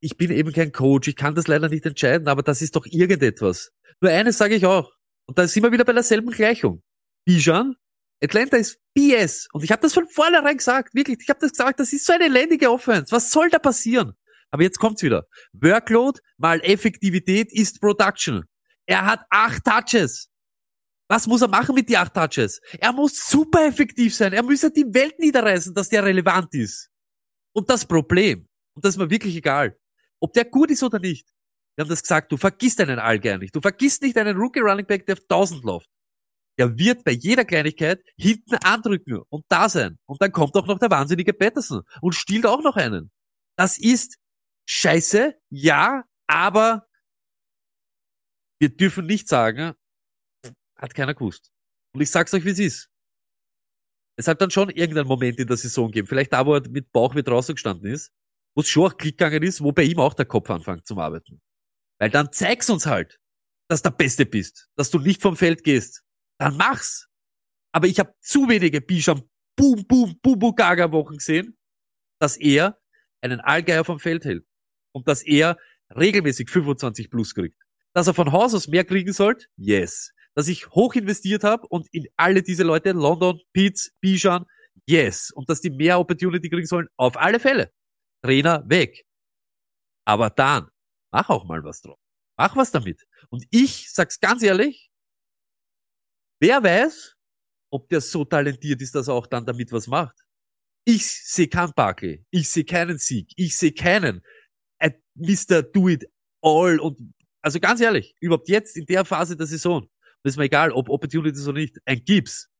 ich bin eben kein Coach, ich kann das leider nicht entscheiden, aber das ist doch irgendetwas. Nur eines sage ich auch. Und da sind wir wieder bei derselben Gleichung. Bijan, Atlanta ist BS. Und ich habe das von vornherein gesagt, wirklich. Ich habe das gesagt, das ist so eine elendige Offense. Was soll da passieren? Aber jetzt kommt's wieder. Workload mal Effektivität ist Production. Er hat acht Touches. Was muss er machen mit die acht Touches? Er muss super effektiv sein. Er muss ja die Welt niederreißen, dass der relevant ist. Und das Problem, und das ist mir wirklich egal, ob der gut ist oder nicht. Wir haben das gesagt, du vergisst einen Allgeier nicht. Du vergisst nicht einen Rookie Running Back, der auf 1000 läuft. Der wird bei jeder Kleinigkeit hinten andrücken und da sein. Und dann kommt auch noch der wahnsinnige Patterson und stiehlt auch noch einen. Das ist scheiße, ja, aber wir dürfen nicht sagen, hat keiner gewusst. Und ich sag's euch, wie es ist. Es hat dann schon irgendeinen Moment in der Saison gegeben, vielleicht da, wo er mit Bauch mit draußen gestanden ist, wo es schon auch Klick gegangen ist, wo bei ihm auch der Kopf anfängt zum Arbeiten. Weil dann zeig's uns halt, dass du der Beste bist, dass du nicht vom Feld gehst. Dann mach's. Aber ich habe zu wenige Bischam Boom, Boom, Bubu Gaga Wochen gesehen, dass er einen Allgeier vom Feld hält. Und dass er regelmäßig 25 plus kriegt. Dass er von Haus aus mehr kriegen sollte? Yes. Dass ich hoch investiert habe und in alle diese Leute, London, Pitts, Bijan, yes. Und dass die mehr Opportunity kriegen sollen, auf alle Fälle. Trainer weg. Aber dann, mach auch mal was drauf. Mach was damit. Und ich sag's ganz ehrlich, wer weiß, ob der so talentiert ist, dass er auch dann damit was macht. Ich sehe keinen Barkley. Ich sehe keinen Sieg. Ich sehe keinen äh, Mr. Do It All und also ganz ehrlich, überhaupt jetzt in der Phase der Saison, das ist mir egal, ob Opportunities oder nicht, ein Gibbs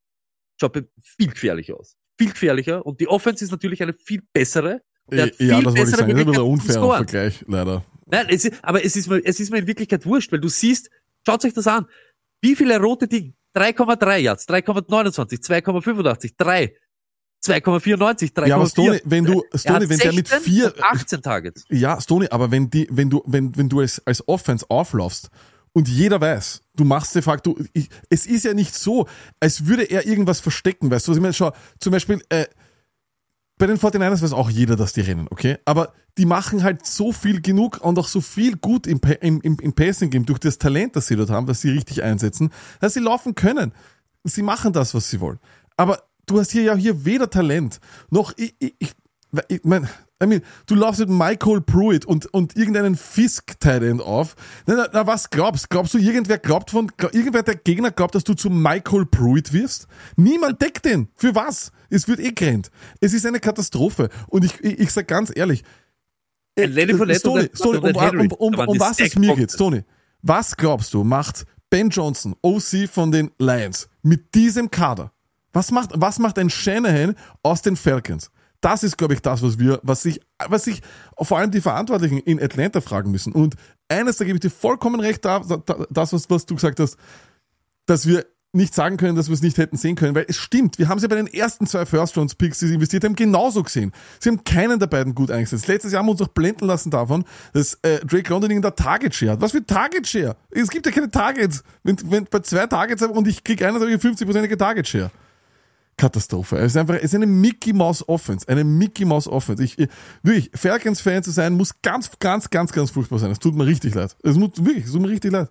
schaut viel gefährlicher aus. Viel gefährlicher und die Offense ist natürlich eine viel bessere. ja, viel das wollte ich sagen. Das ist zu unfairer scoren. Vergleich, leider. Nein, es ist, aber es ist, mir, es ist mir in Wirklichkeit wurscht, weil du siehst, schaut euch das an, wie viele rote Dinge, 3,3 Yards, 3,29, 2,85, 3, 2,94, 3,4. Ja, aber Stoney, wenn du, Stoney, wenn der mit 16 vier, und 18 Targets. Ja, Stoney, aber wenn die, wenn du, wenn, wenn du als, als Offense auflaufst und jeder weiß, du machst de facto, ich, es ist ja nicht so, als würde er irgendwas verstecken, weißt du, was ich meine? Schau, zum Beispiel, äh, bei den 49ers weiß auch jeder, dass die rennen, okay? Aber die machen halt so viel genug und auch so viel gut im, im, im, im Passing-Game durch das Talent, das sie dort haben, das sie richtig einsetzen, dass sie laufen können. Sie machen das, was sie wollen. Aber du hast hier ja hier weder Talent noch ich, ich, ich, ich mein, I mean, du laufst mit Michael Pruitt und, und irgendeinen fisk end auf. Na, na, na, was glaubst? Glaubst du, irgendwer glaubt von, irgendwer der Gegner glaubt, dass du zu Michael Pruitt wirst? Niemand deckt den. Für was? Es wird eh gerannt. Es ist eine Katastrophe. Und ich, ich, ich sag ganz ehrlich, äh, Lenny ein- Stoney, und um, um, um, um die was es mir geht, Stoney, was glaubst du, macht Ben Johnson, OC von den Lions, mit diesem Kader? Was macht, was macht ein Shanahan aus den Falcons? Das ist, glaube ich, das, was wir, was sich, was sich vor allem die Verantwortlichen in Atlanta fragen müssen. Und eines, da gebe ich dir vollkommen recht, da, da, das, was, was du gesagt hast, dass wir nicht sagen können, dass wir es nicht hätten sehen können, weil es stimmt. Wir haben sie bei den ersten zwei First-Round-Picks, die sie investiert haben, genauso gesehen. Sie haben keinen der beiden gut eingesetzt. Letztes Jahr haben wir uns noch blenden lassen davon, dass äh, Drake London in der Target-Share hat. Was für Target-Share? Es gibt ja keine Targets. Wenn, wenn bei zwei Targets und ich kriege einen, dann habe ich 50%ige Target-Share. Katastrophe. Es ist einfach, es ist eine Mickey Mouse Offense. Eine Mickey Mouse Offense. Ich, ich- wirklich, Falcons-Fan zu sein, muss ganz, ganz, ganz, ganz furchtbar sein. Es tut mir richtig leid. Es muss, wirklich, es tut mir richtig leid.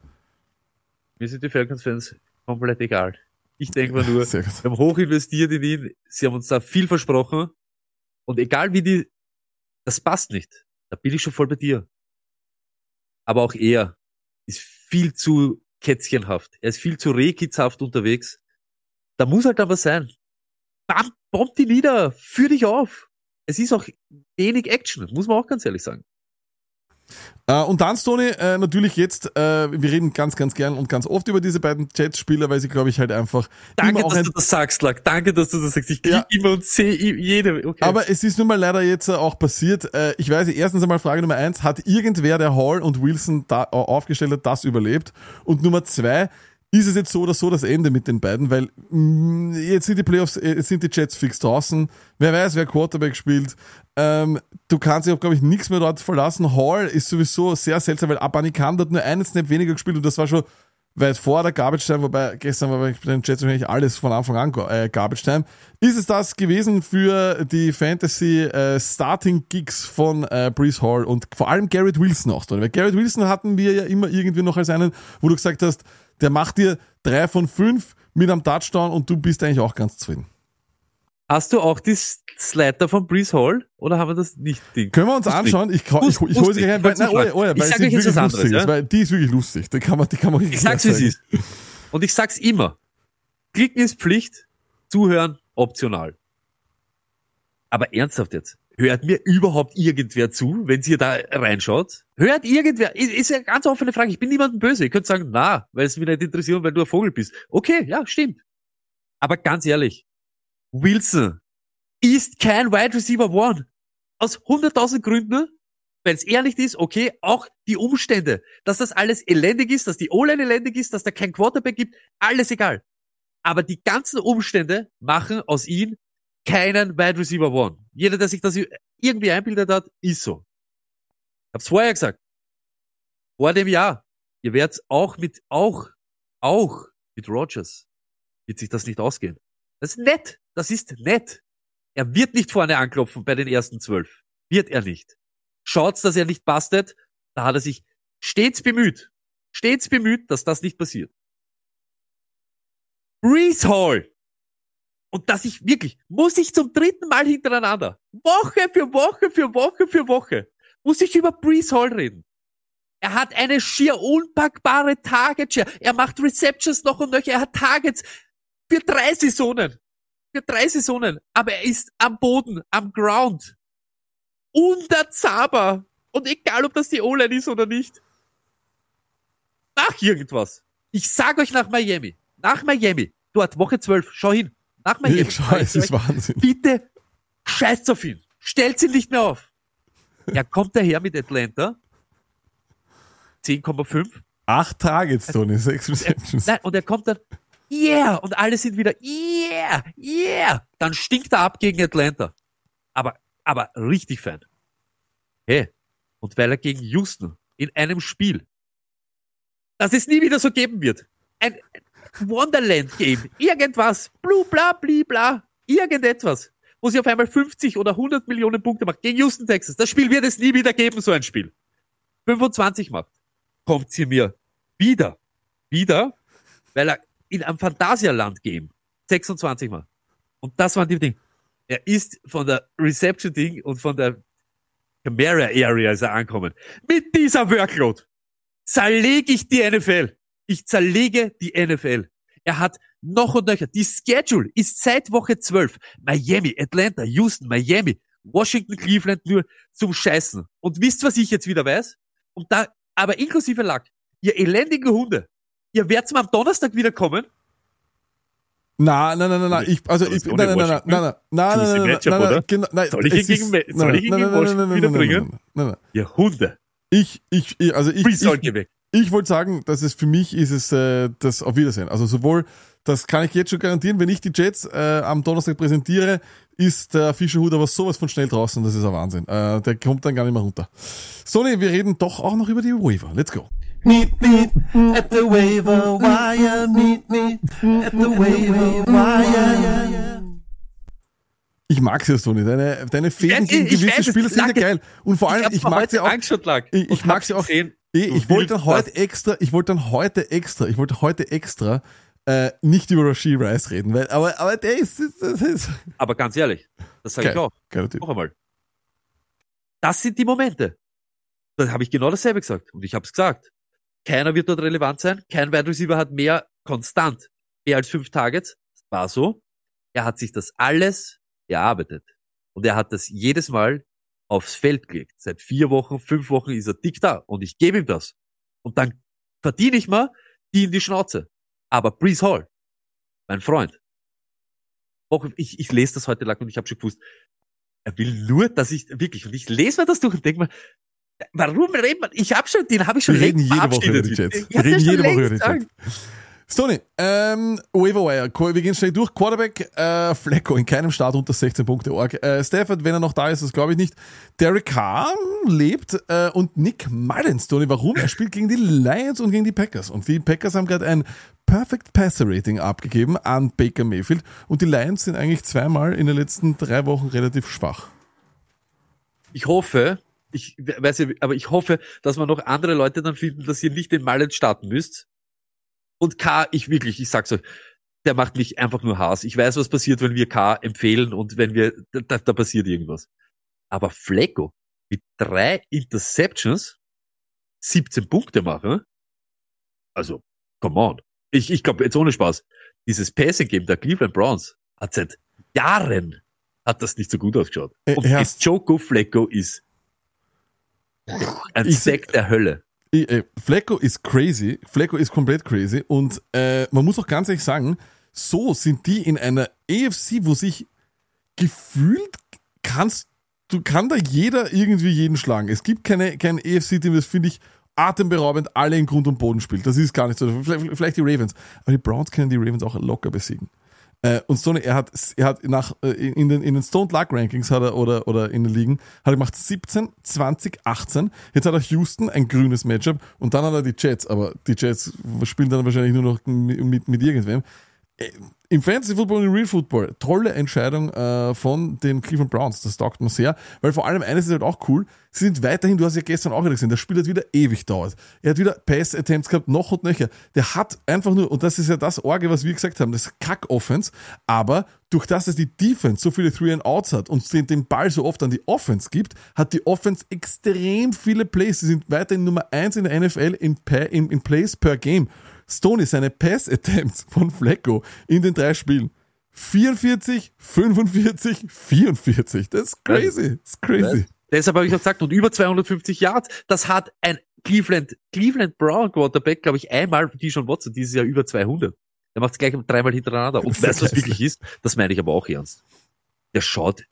Mir sind die Falcons-Fans komplett egal. Ich denke mir nur, wir haben hoch investiert in ihn, sie haben uns da viel versprochen und egal wie die, das passt nicht. Da bin ich schon voll bei dir. Aber auch er ist viel zu kätzchenhaft. Er ist viel zu rehkitzhaft unterwegs. Da muss halt aber sein. Bam, bomb die nieder, führ dich auf. Es ist auch wenig Action, muss man auch ganz ehrlich sagen. Äh, und dann, Stoney, äh, natürlich jetzt, äh, wir reden ganz, ganz gern und ganz oft über diese beiden Jets-Spieler, weil sie, glaube ich, halt einfach Danke, dass du das sagst, Lack. Danke, dass du das sagst. Ich Ja. immer und sehe jede. Okay. Aber es ist nun mal leider jetzt äh, auch passiert. Äh, ich weiß, erstens einmal Frage Nummer eins, hat irgendwer, der Hall und Wilson da äh, aufgestellt hat, das überlebt? Und Nummer zwei, ist es jetzt so oder so das Ende mit den beiden? Weil mh, jetzt sind die Playoffs, äh, jetzt sind die Jets fix draußen. Wer weiß, wer Quarterback spielt. Ähm, du kannst dich auf, glaube ich, nichts mehr dort verlassen. Hall ist sowieso sehr seltsam, weil Abanikan hat nur einen Snap weniger gespielt und das war schon weit vor der Garbage Time, wobei gestern war bei den Jets wahrscheinlich alles von Anfang an äh, Garbage Time. Ist es das gewesen für die Fantasy äh, Starting Gigs von äh, Brees Hall und vor allem Garrett Wilson auch drin? Weil Garrett Wilson hatten wir ja immer irgendwie noch als einen, wo du gesagt hast, der macht dir drei von fünf mit einem Touchdown und du bist eigentlich auch ganz zufrieden. Hast du auch die Slider von Breeze Hall? Oder haben wir das nicht? Ding? Können wir uns Lustig. anschauen? Ich, ich, ich, hole sie rein, weil, nein, oh, ja, oh, ja, Ich weil sag euch jetzt was anderes, lustig ist, ja? weil die ist wirklich lustig. Die kann man, die kann man Ich sag's, wie es ist. Und ich sag's immer. Klicken ist Pflicht, zuhören optional. Aber ernsthaft jetzt. Hört mir überhaupt irgendwer zu, wenn ihr da reinschaut? Hört irgendwer? Ist, ist ja ganz offene Frage. Ich bin niemandem böse. Ihr könnt sagen, na, weil es mich nicht interessiert, weil du ein Vogel bist. Okay, ja, stimmt. Aber ganz ehrlich, Wilson ist kein Wide Receiver One. Aus 100.000 Gründen, wenn es nicht ist, okay, auch die Umstände, dass das alles elendig ist, dass die O-Line elendig ist, dass da kein Quarterback gibt, alles egal. Aber die ganzen Umstände machen aus ihm keinen Wide Receiver One. Jeder, der sich das irgendwie einbildet hat, ist so. Hab's vorher gesagt. Vor dem Jahr. Ihr werdet auch mit, auch, auch mit Rogers wird sich das nicht ausgehen. Das ist nett. Das ist nett. Er wird nicht vorne anklopfen bei den ersten zwölf. Wird er nicht. Schaut's, dass er nicht bastet. Da hat er sich stets bemüht. Stets bemüht, dass das nicht passiert. Breeze Hall Und dass ich wirklich, muss ich zum dritten Mal hintereinander, Woche für Woche für Woche für Woche, muss ich über Brees Hall reden. Er hat eine schier unpackbare Target Share. Er macht Receptions noch und nöcher. Er hat Targets für drei Saisonen. Für drei Saisonen. Aber er ist am Boden, am Ground. Unter Zaber. Und egal, ob das die O-Line ist oder nicht. Nach irgendwas. Ich sag euch nach Miami. Nach Miami. Dort, Woche 12. Schau hin. Nach Miami. Ich schau, es ist Wahnsinn. Bitte scheißt auf ihn. Stellt ihn nicht mehr auf. Er kommt daher mit Atlanta. 10,5. Acht Targets, Tony, sechs Receptions. Nein, und er kommt dann, yeah, und alle sind wieder, yeah, yeah. Dann stinkt er ab gegen Atlanta. Aber, aber richtig fein. Hey, und weil er gegen Houston in einem Spiel, das es nie wieder so geben wird, ein Wonderland-Game, irgendwas, blu, bla, bli, bla, irgendetwas, wo sie auf einmal 50 oder 100 Millionen Punkte macht gegen Houston, Texas. Das Spiel wird es nie wieder geben, so ein Spiel. 25 macht kommt sie mir wieder, wieder, weil er in einem Phantasialand-Game 26 Mal. Und das waren die Dinge. Er ist von der Reception-Ding und von der Camara-Area ist er angekommen. Mit dieser Workload zerlege ich die NFL. Ich zerlege die NFL. Er hat noch und nöcher. Die Schedule ist seit Woche 12. Miami, Atlanta, Houston, Miami, Washington, Cleveland nur zum Scheißen. Und wisst, was ich jetzt wieder weiß? Und da aber inklusive Lack, ihr elendigen Hunde, ihr werdet am Donnerstag wieder kommen. Nein, nein, nein, nein, nein, ich, also, ich, nein, nein, nein, nein, nein, nein, nein, nein, nein, nein, oder? genau, nein, Soll ich ihn gegen- soll ich ihn nein, gegen nein, Washington nein, nein, wieder nein, nein, bringen? nein, nein, nein. Ihr Hunde. Ich, ich, also ich, ich. Ich wollte sagen, dass es für mich ist es äh, das Auf Wiedersehen. Also sowohl, das kann ich jetzt schon garantieren, wenn ich die Jets äh, am Donnerstag präsentiere, ist der Fischerhut aber sowas von schnell draußen, das ist ein Wahnsinn. Äh, der kommt dann gar nicht mehr runter. Sony, wir reden doch auch noch über die Waiver. Let's go. Meet me at the waiver wire. Meet me at the waiver wire. Ich mag's ja, Sony. Deine, deine Fäden Ich- gegen ich gewisse. Spieler sind ja geil. Und vor allem, ich, mir mag sie auch. Ich, ich mag sie auch. gesehen. Ich, ich wollte willst heute das. extra, ich wollte dann heute extra, ich wollte heute extra äh, nicht über Rashid Rice reden, weil, aber, aber der ist, das ist Aber ganz ehrlich, das sage ich auch. Noch einmal. Das sind die Momente. Da habe ich genau dasselbe gesagt. Und ich habe es gesagt. Keiner wird dort relevant sein. Kein Wide Receiver hat mehr konstant, mehr als fünf Targets. Das war so. Er hat sich das alles erarbeitet. Und er hat das jedes Mal aufs Feld gelegt. Seit vier Wochen, fünf Wochen ist er dick da. Und ich gebe ihm das. Und dann verdiene ich mal die in die Schnauze. Aber Brees Hall, mein Freund, Woche, ich, ich lese das heute lang und ich habe schon gewusst, er will nur, dass ich wirklich, und ich lese mir das durch und denke mir, warum redet man, ich habe schon, den habe ich schon Wir reden jede Woche über die. Jets. Ich Wir reden jede Woche über die Jets. Stoney, ähm, Waiver Wire, Qu- wir gehen schnell durch. Quarterback, äh, Flecko in keinem Start unter 16 Punkte. Äh, Stafford, wenn er noch da ist, das glaube ich nicht. Derek Carr lebt äh, und Nick Mullins, Tony, warum? Er spielt gegen die Lions und gegen die Packers. Und die Packers haben gerade ein Perfect Passer Rating abgegeben an Baker Mayfield. Und die Lions sind eigentlich zweimal in den letzten drei Wochen relativ schwach. Ich hoffe, ich weiß ja, aber ich hoffe, dass man noch andere Leute dann finden, dass ihr nicht den Mallet starten müsst. Und K, ich wirklich, ich sag's euch, der macht mich einfach nur Hass. Ich weiß, was passiert, wenn wir K empfehlen und wenn wir, da, da passiert irgendwas. Aber Flecko mit drei Interceptions 17 Punkte machen, also, come on. Ich, ich glaube, jetzt ohne Spaß, dieses Passing-Game der Cleveland Browns hat seit Jahren hat das nicht so gut ausgeschaut. Äh, Und ja. das Joko Flecko ist ein Ich- Sack der Hölle. Äh, Flecko ist crazy. Flecko ist komplett crazy. Und äh, man muss auch ganz ehrlich sagen, so sind die in einer AFC, wo sich gefühlt kannst, du kann da jeder irgendwie jeden schlagen. Es gibt keine, kein AFC-Team, das finde ich atemberaubend alle in Grund und Boden spielt. Das ist gar nicht so. Vielleicht, vielleicht die Ravens. Aber die Browns können die Ravens auch locker besiegen. Äh, und Stoney, er hat, er hat nach, äh, in den, in den Stone Luck Rankings hat er, oder, oder in den Ligen, hat er gemacht 17, 20, 18. Jetzt hat er Houston, ein grünes Matchup, und dann hat er die Jets, aber die Jets spielen dann wahrscheinlich nur noch mit, mit, irgendwem. Äh, im Fantasy Football und im Real Football, tolle Entscheidung äh, von den Cleveland Browns. Das taugt mir sehr, weil vor allem eines ist halt auch cool. Sie sind weiterhin, du hast ja gestern auch wieder gesehen, das Spiel hat wieder ewig dauert. Er hat wieder Pass-Attempts gehabt, noch und nöcher. Der hat einfach nur, und das ist ja das Orge, was wir gesagt haben, das Kack-Offense, aber durch das, dass die Defense so viele Three-and-Outs hat und den, den Ball so oft an die Offense gibt, hat die Offense extrem viele Plays. Sie sind weiterhin Nummer eins in der NFL in, in, in Plays per Game. Stoney, seine Pass-Attempts von Flecko in den drei Spielen. 44, 45, 44. Das ist crazy. Das ist crazy. Deshalb habe ich auch gesagt, und über 250 Yards, das hat ein Cleveland, Cleveland Brown Quarterback, glaube ich, einmal die schon Watson, dieses Jahr über 200. Der macht es gleich dreimal hintereinander. Und weißt du, was wirklich ist? Das meine ich aber auch ernst. Der schaut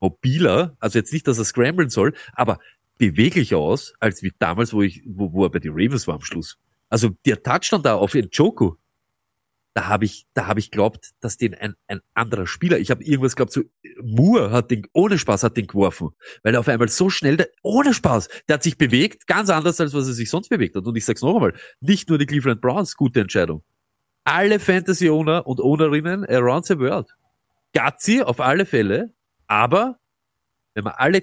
mobiler, also jetzt nicht, dass er scramblen soll, aber beweglicher aus, als wie damals, wo ich, wo, wo er bei den Ravens war am Schluss. Also der Touchdown da auf Njoku, da habe ich, da habe ich glaubt, dass den ein, ein anderer Spieler, ich habe irgendwas glaubt, so Moore hat den, ohne Spaß hat den geworfen, weil er auf einmal so schnell, der, ohne Spaß, der hat sich bewegt, ganz anders, als was er sich sonst bewegt hat. Und ich sag's noch einmal, nicht nur die Cleveland Browns, gute Entscheidung. Alle Fantasy-Owner und Ownerinnen around the world. Gazzi auf alle Fälle, aber wenn man alle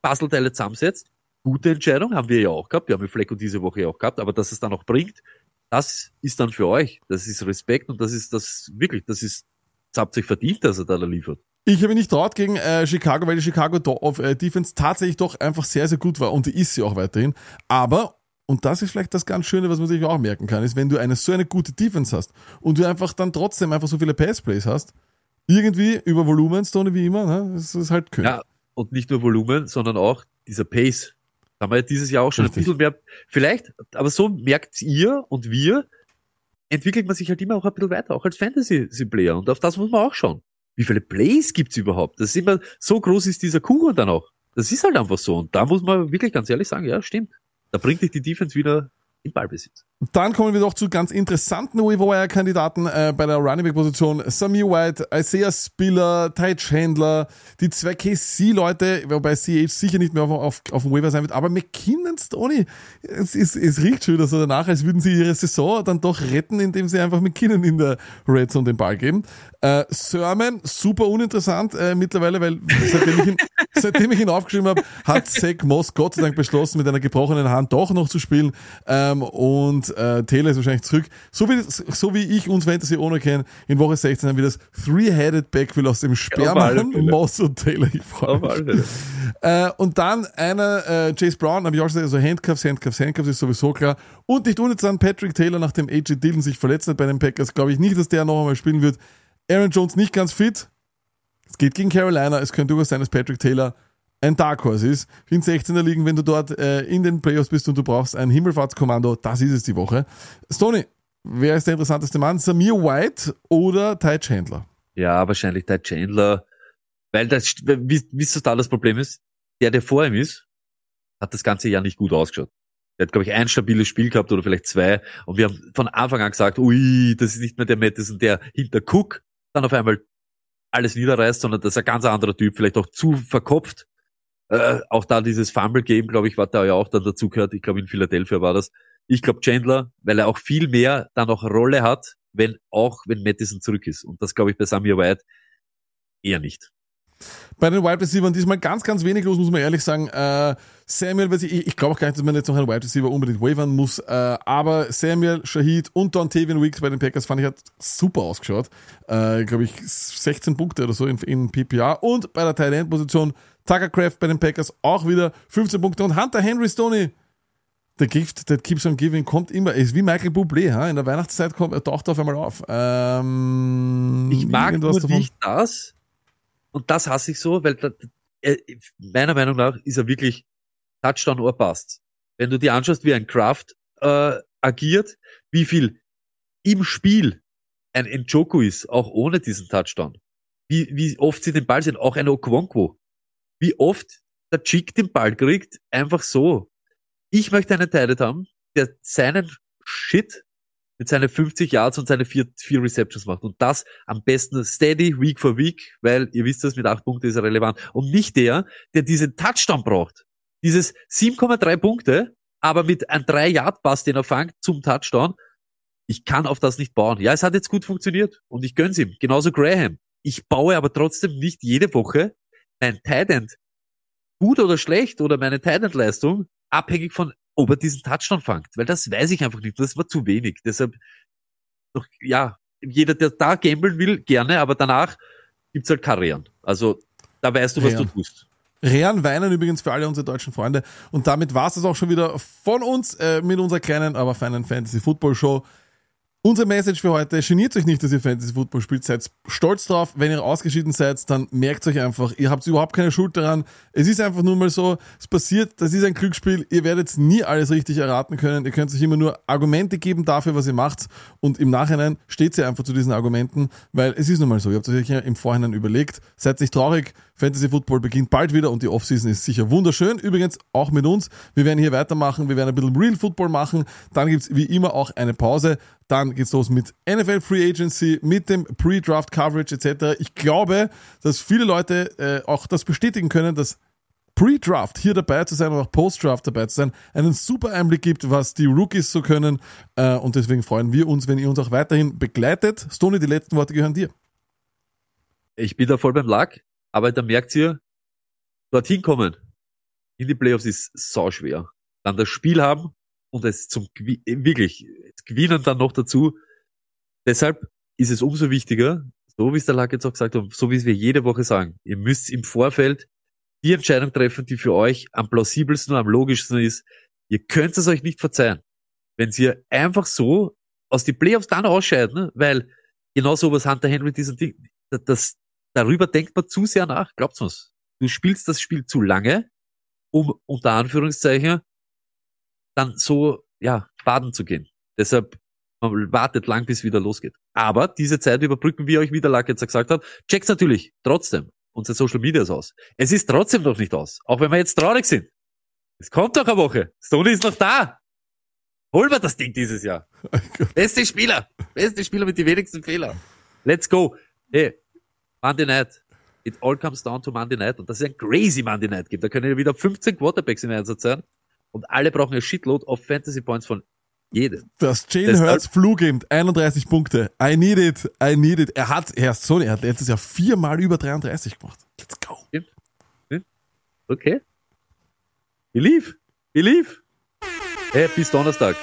Puzzleteile zusammensetzt, gute Entscheidung, haben wir ja auch gehabt, wir haben Flecko diese Woche ja auch gehabt, aber dass es dann auch bringt, das ist dann für euch. Das ist Respekt und das ist das wirklich, das ist, das habt ihr euch verdient, dass er da liefert. Ich habe mich nicht traut gegen äh, Chicago, weil die Chicago auf, äh, Defense tatsächlich doch einfach sehr, sehr gut war und die ist sie auch weiterhin. Aber, und das ist vielleicht das ganz Schöne, was man sich auch merken kann, ist, wenn du eine so eine gute Defense hast und du einfach dann trotzdem einfach so viele Passplays hast, irgendwie über Volumen, Stone wie immer, ne? das ist halt König. Ja, und nicht nur Volumen, sondern auch dieser Pace. Da haben wir ja dieses Jahr auch schon Richtig. ein bisschen mehr, vielleicht, aber so merkt ihr und wir, entwickelt man sich halt immer auch ein bisschen weiter, auch als Fantasy-Player. Und auf das muss man auch schauen. Wie viele Plays gibt's überhaupt? Das ist immer, so groß ist dieser Kuchen dann auch. Das ist halt einfach so. Und da muss man wirklich ganz ehrlich sagen, ja, stimmt. Da bringt dich die Defense wieder in Ballbesitz. Dann kommen wir doch zu ganz interessanten Waiver-Kandidaten äh, bei der Running Back-Position. Samir White, Isaiah Spiller, Ty Chandler, die zwei KC-Leute, wobei CH sicher nicht mehr auf, auf, auf dem Waiver sein wird, aber McKinnon Stoney, es, ist, es riecht schon so danach, als würden sie ihre Saison dann doch retten, indem sie einfach McKinnon in der Red Zone den Ball geben. Äh, Sermon, super uninteressant äh, mittlerweile, weil seitdem ich ihn, seitdem ich ihn aufgeschrieben habe, hat Zach Moss Gott sei Dank beschlossen, mit einer gebrochenen Hand doch noch zu spielen. Ähm, und äh, Taylor ist wahrscheinlich zurück. So wie, so wie ich uns Fantasy Owner kenne, in Woche 16 haben wir das Three-Headed Backfield aus dem Sperma, Fälle. Moss und Taylor. Ich freue. Äh, und dann einer, äh, Chase Brown, habe ich auch gesagt, also Handcuffs, Handcuffs, Handcuffs ist sowieso klar. Und nicht uninteressant, Patrick Taylor, nachdem AJ Dillon sich verletzt hat bei den Packers, glaube ich nicht, dass der noch einmal spielen wird. Aaron Jones nicht ganz fit. Es geht gegen Carolina. Es könnte durchaus sein, dass Patrick Taylor ein Dark Horse ist. In 16er liegen, wenn du dort äh, in den Playoffs bist und du brauchst ein Himmelfahrtskommando, das ist es die Woche. Stoney, wer ist der interessanteste Mann? Samir White oder Ty Chandler? Ja, wahrscheinlich der Chandler, weil das, wie, wie total das Problem ist, der, der vor ihm ist, hat das ganze Jahr nicht gut ausgeschaut. Der hat, glaube ich, ein stabiles Spiel gehabt oder vielleicht zwei. Und wir haben von Anfang an gesagt, ui, das ist nicht mehr der Madison, der hinter Cook dann auf einmal alles niederreißt, sondern das ist ein ganz anderer Typ, vielleicht auch zu verkopft. Äh, auch da dieses Fumble-Game, glaube ich, war da ja auch dann dazu gehört. Ich glaube, in Philadelphia war das. Ich glaube Chandler, weil er auch viel mehr dann auch Rolle hat, wenn auch wenn Madison zurück ist. Und das glaube ich bei Samir White eher nicht. Bei den Wide Receivers diesmal ganz, ganz wenig los, muss man ehrlich sagen. Äh, Samuel, ich, ich glaube auch gar nicht, dass man jetzt noch einen Wide Receiver unbedingt wavern muss, äh, aber Samuel, Shahid und Dontavian Weeks bei den Packers fand ich hat super ausgeschaut. Äh, glaube ich 16 Punkte oder so in, in PPA und bei der Tight End Position Tucker Craft bei den Packers auch wieder 15 Punkte und Hunter Henry Stoney. Der Gift that keeps on giving kommt immer, ist wie Michael Bublé, ha? in der Weihnachtszeit kommt, er taucht auf einmal auf. Ähm, Ich mag nur davon? nicht das. Und das hasse ich so, weil da, äh, meiner Meinung nach ist er wirklich Touchdown or Bust. Wenn du dir anschaust, wie ein Kraft äh, agiert, wie viel im Spiel ein Njoku ist, auch ohne diesen Touchdown. Wie, wie oft sie den Ball sehen, auch ein Okonkwo. Wie oft der Chick den Ball kriegt, einfach so. Ich möchte einen Teil haben, der seinen Shit mit seinen 50 Yards und seine vier, vier Receptions macht. Und das am besten steady, week for week, weil ihr wisst das, mit acht Punkten ist er relevant. Und nicht der, der diesen Touchdown braucht. Dieses 7,3 Punkte, aber mit einem 3-Yard-Pass, den er fängt, zum Touchdown. Ich kann auf das nicht bauen. Ja, es hat jetzt gut funktioniert und ich gönn's ihm. Genauso Graham. Ich baue aber trotzdem nicht jede Woche mein Tident gut oder schlecht oder meine Tident-Leistung abhängig von, ob er diesen Touchdown fangt. Weil das weiß ich einfach nicht. Das war zu wenig. Deshalb, noch, ja, jeder, der da gambeln will, gerne, aber danach gibt's halt Karrieren. Also, da weißt du, was Rehren. du tust. Rehren weinen übrigens für alle unsere deutschen Freunde. Und damit war's es auch schon wieder von uns äh, mit unserer kleinen, aber feinen Fantasy Football Show. Unsere Message für heute, geniert euch nicht, dass ihr Fantasy Football spielt, seid stolz drauf. Wenn ihr ausgeschieden seid, dann merkt euch einfach, ihr habt überhaupt keine Schuld daran. Es ist einfach nur mal so, es passiert, das ist ein Glücksspiel, ihr werdet nie alles richtig erraten können. Ihr könnt euch immer nur Argumente geben dafür, was ihr macht und im Nachhinein steht ihr einfach zu diesen Argumenten, weil es ist nun mal so, ihr habt euch ja im Vorhinein überlegt, seid nicht traurig, Fantasy Football beginnt bald wieder und die Offseason ist sicher wunderschön. Übrigens auch mit uns. Wir werden hier weitermachen. Wir werden ein bisschen Real Football machen. Dann gibt's wie immer auch eine Pause. Dann geht's los mit NFL Free Agency, mit dem Pre-Draft Coverage etc. Ich glaube, dass viele Leute äh, auch das bestätigen können, dass Pre-Draft hier dabei zu sein und auch Post-Draft dabei zu sein, einen super Einblick gibt, was die Rookies so können. Äh, und deswegen freuen wir uns, wenn ihr uns auch weiterhin begleitet. Stoney, die letzten Worte gehören dir. Ich bin da voll beim Lack, aber da merkt ihr, dorthin kommen in die Playoffs ist sau schwer. Dann das Spiel haben und es zum Gewi- wirklich gewinnen dann noch dazu. Deshalb ist es umso wichtiger, so wie es der Lack jetzt auch gesagt hat, so wie es wir jede Woche sagen, ihr müsst im Vorfeld die Entscheidung treffen, die für euch am plausibelsten und am logischsten ist. Ihr könnt es euch nicht verzeihen, wenn ihr einfach so aus die Playoffs dann ausscheiden, ne? weil genau so was Hunter Henry diesen Ding, das darüber denkt man zu sehr nach, glaubt's mir's. Du spielst das Spiel zu lange, um unter Anführungszeichen dann so, ja, baden zu gehen. Deshalb, man wartet lang, bis es wieder losgeht. Aber diese Zeit überbrücken, wie euch wieder Lack jetzt gesagt hat, checkt's natürlich trotzdem unsere Social Medias aus. Es ist trotzdem noch nicht aus, auch wenn wir jetzt traurig sind. Es kommt doch eine Woche. Stoney ist noch da. Holen wir das Ding dieses Jahr. Beste Spieler. Beste Spieler mit den wenigsten Fehlern. Let's go. Hey, Monday Night. It all comes down to Monday Night. Und dass es ein crazy Monday Night gibt. Da können ja wieder 15 Quarterbacks im Einsatz sein. Und alle brauchen ein Shitload of Fantasy Points von jedem. Das Jalen Deshalb- Hurts Flugend, 31 Punkte. I need it, I need it. Er hat, er ist so, er hat letztes Jahr viermal über 33 gemacht. Let's go. Okay. Believe. Believe. Hey, bis Donnerstag.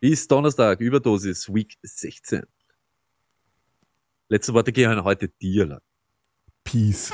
Bis Donnerstag. Überdosis. Week 16. Letzte Worte gehen heute dir. Peace.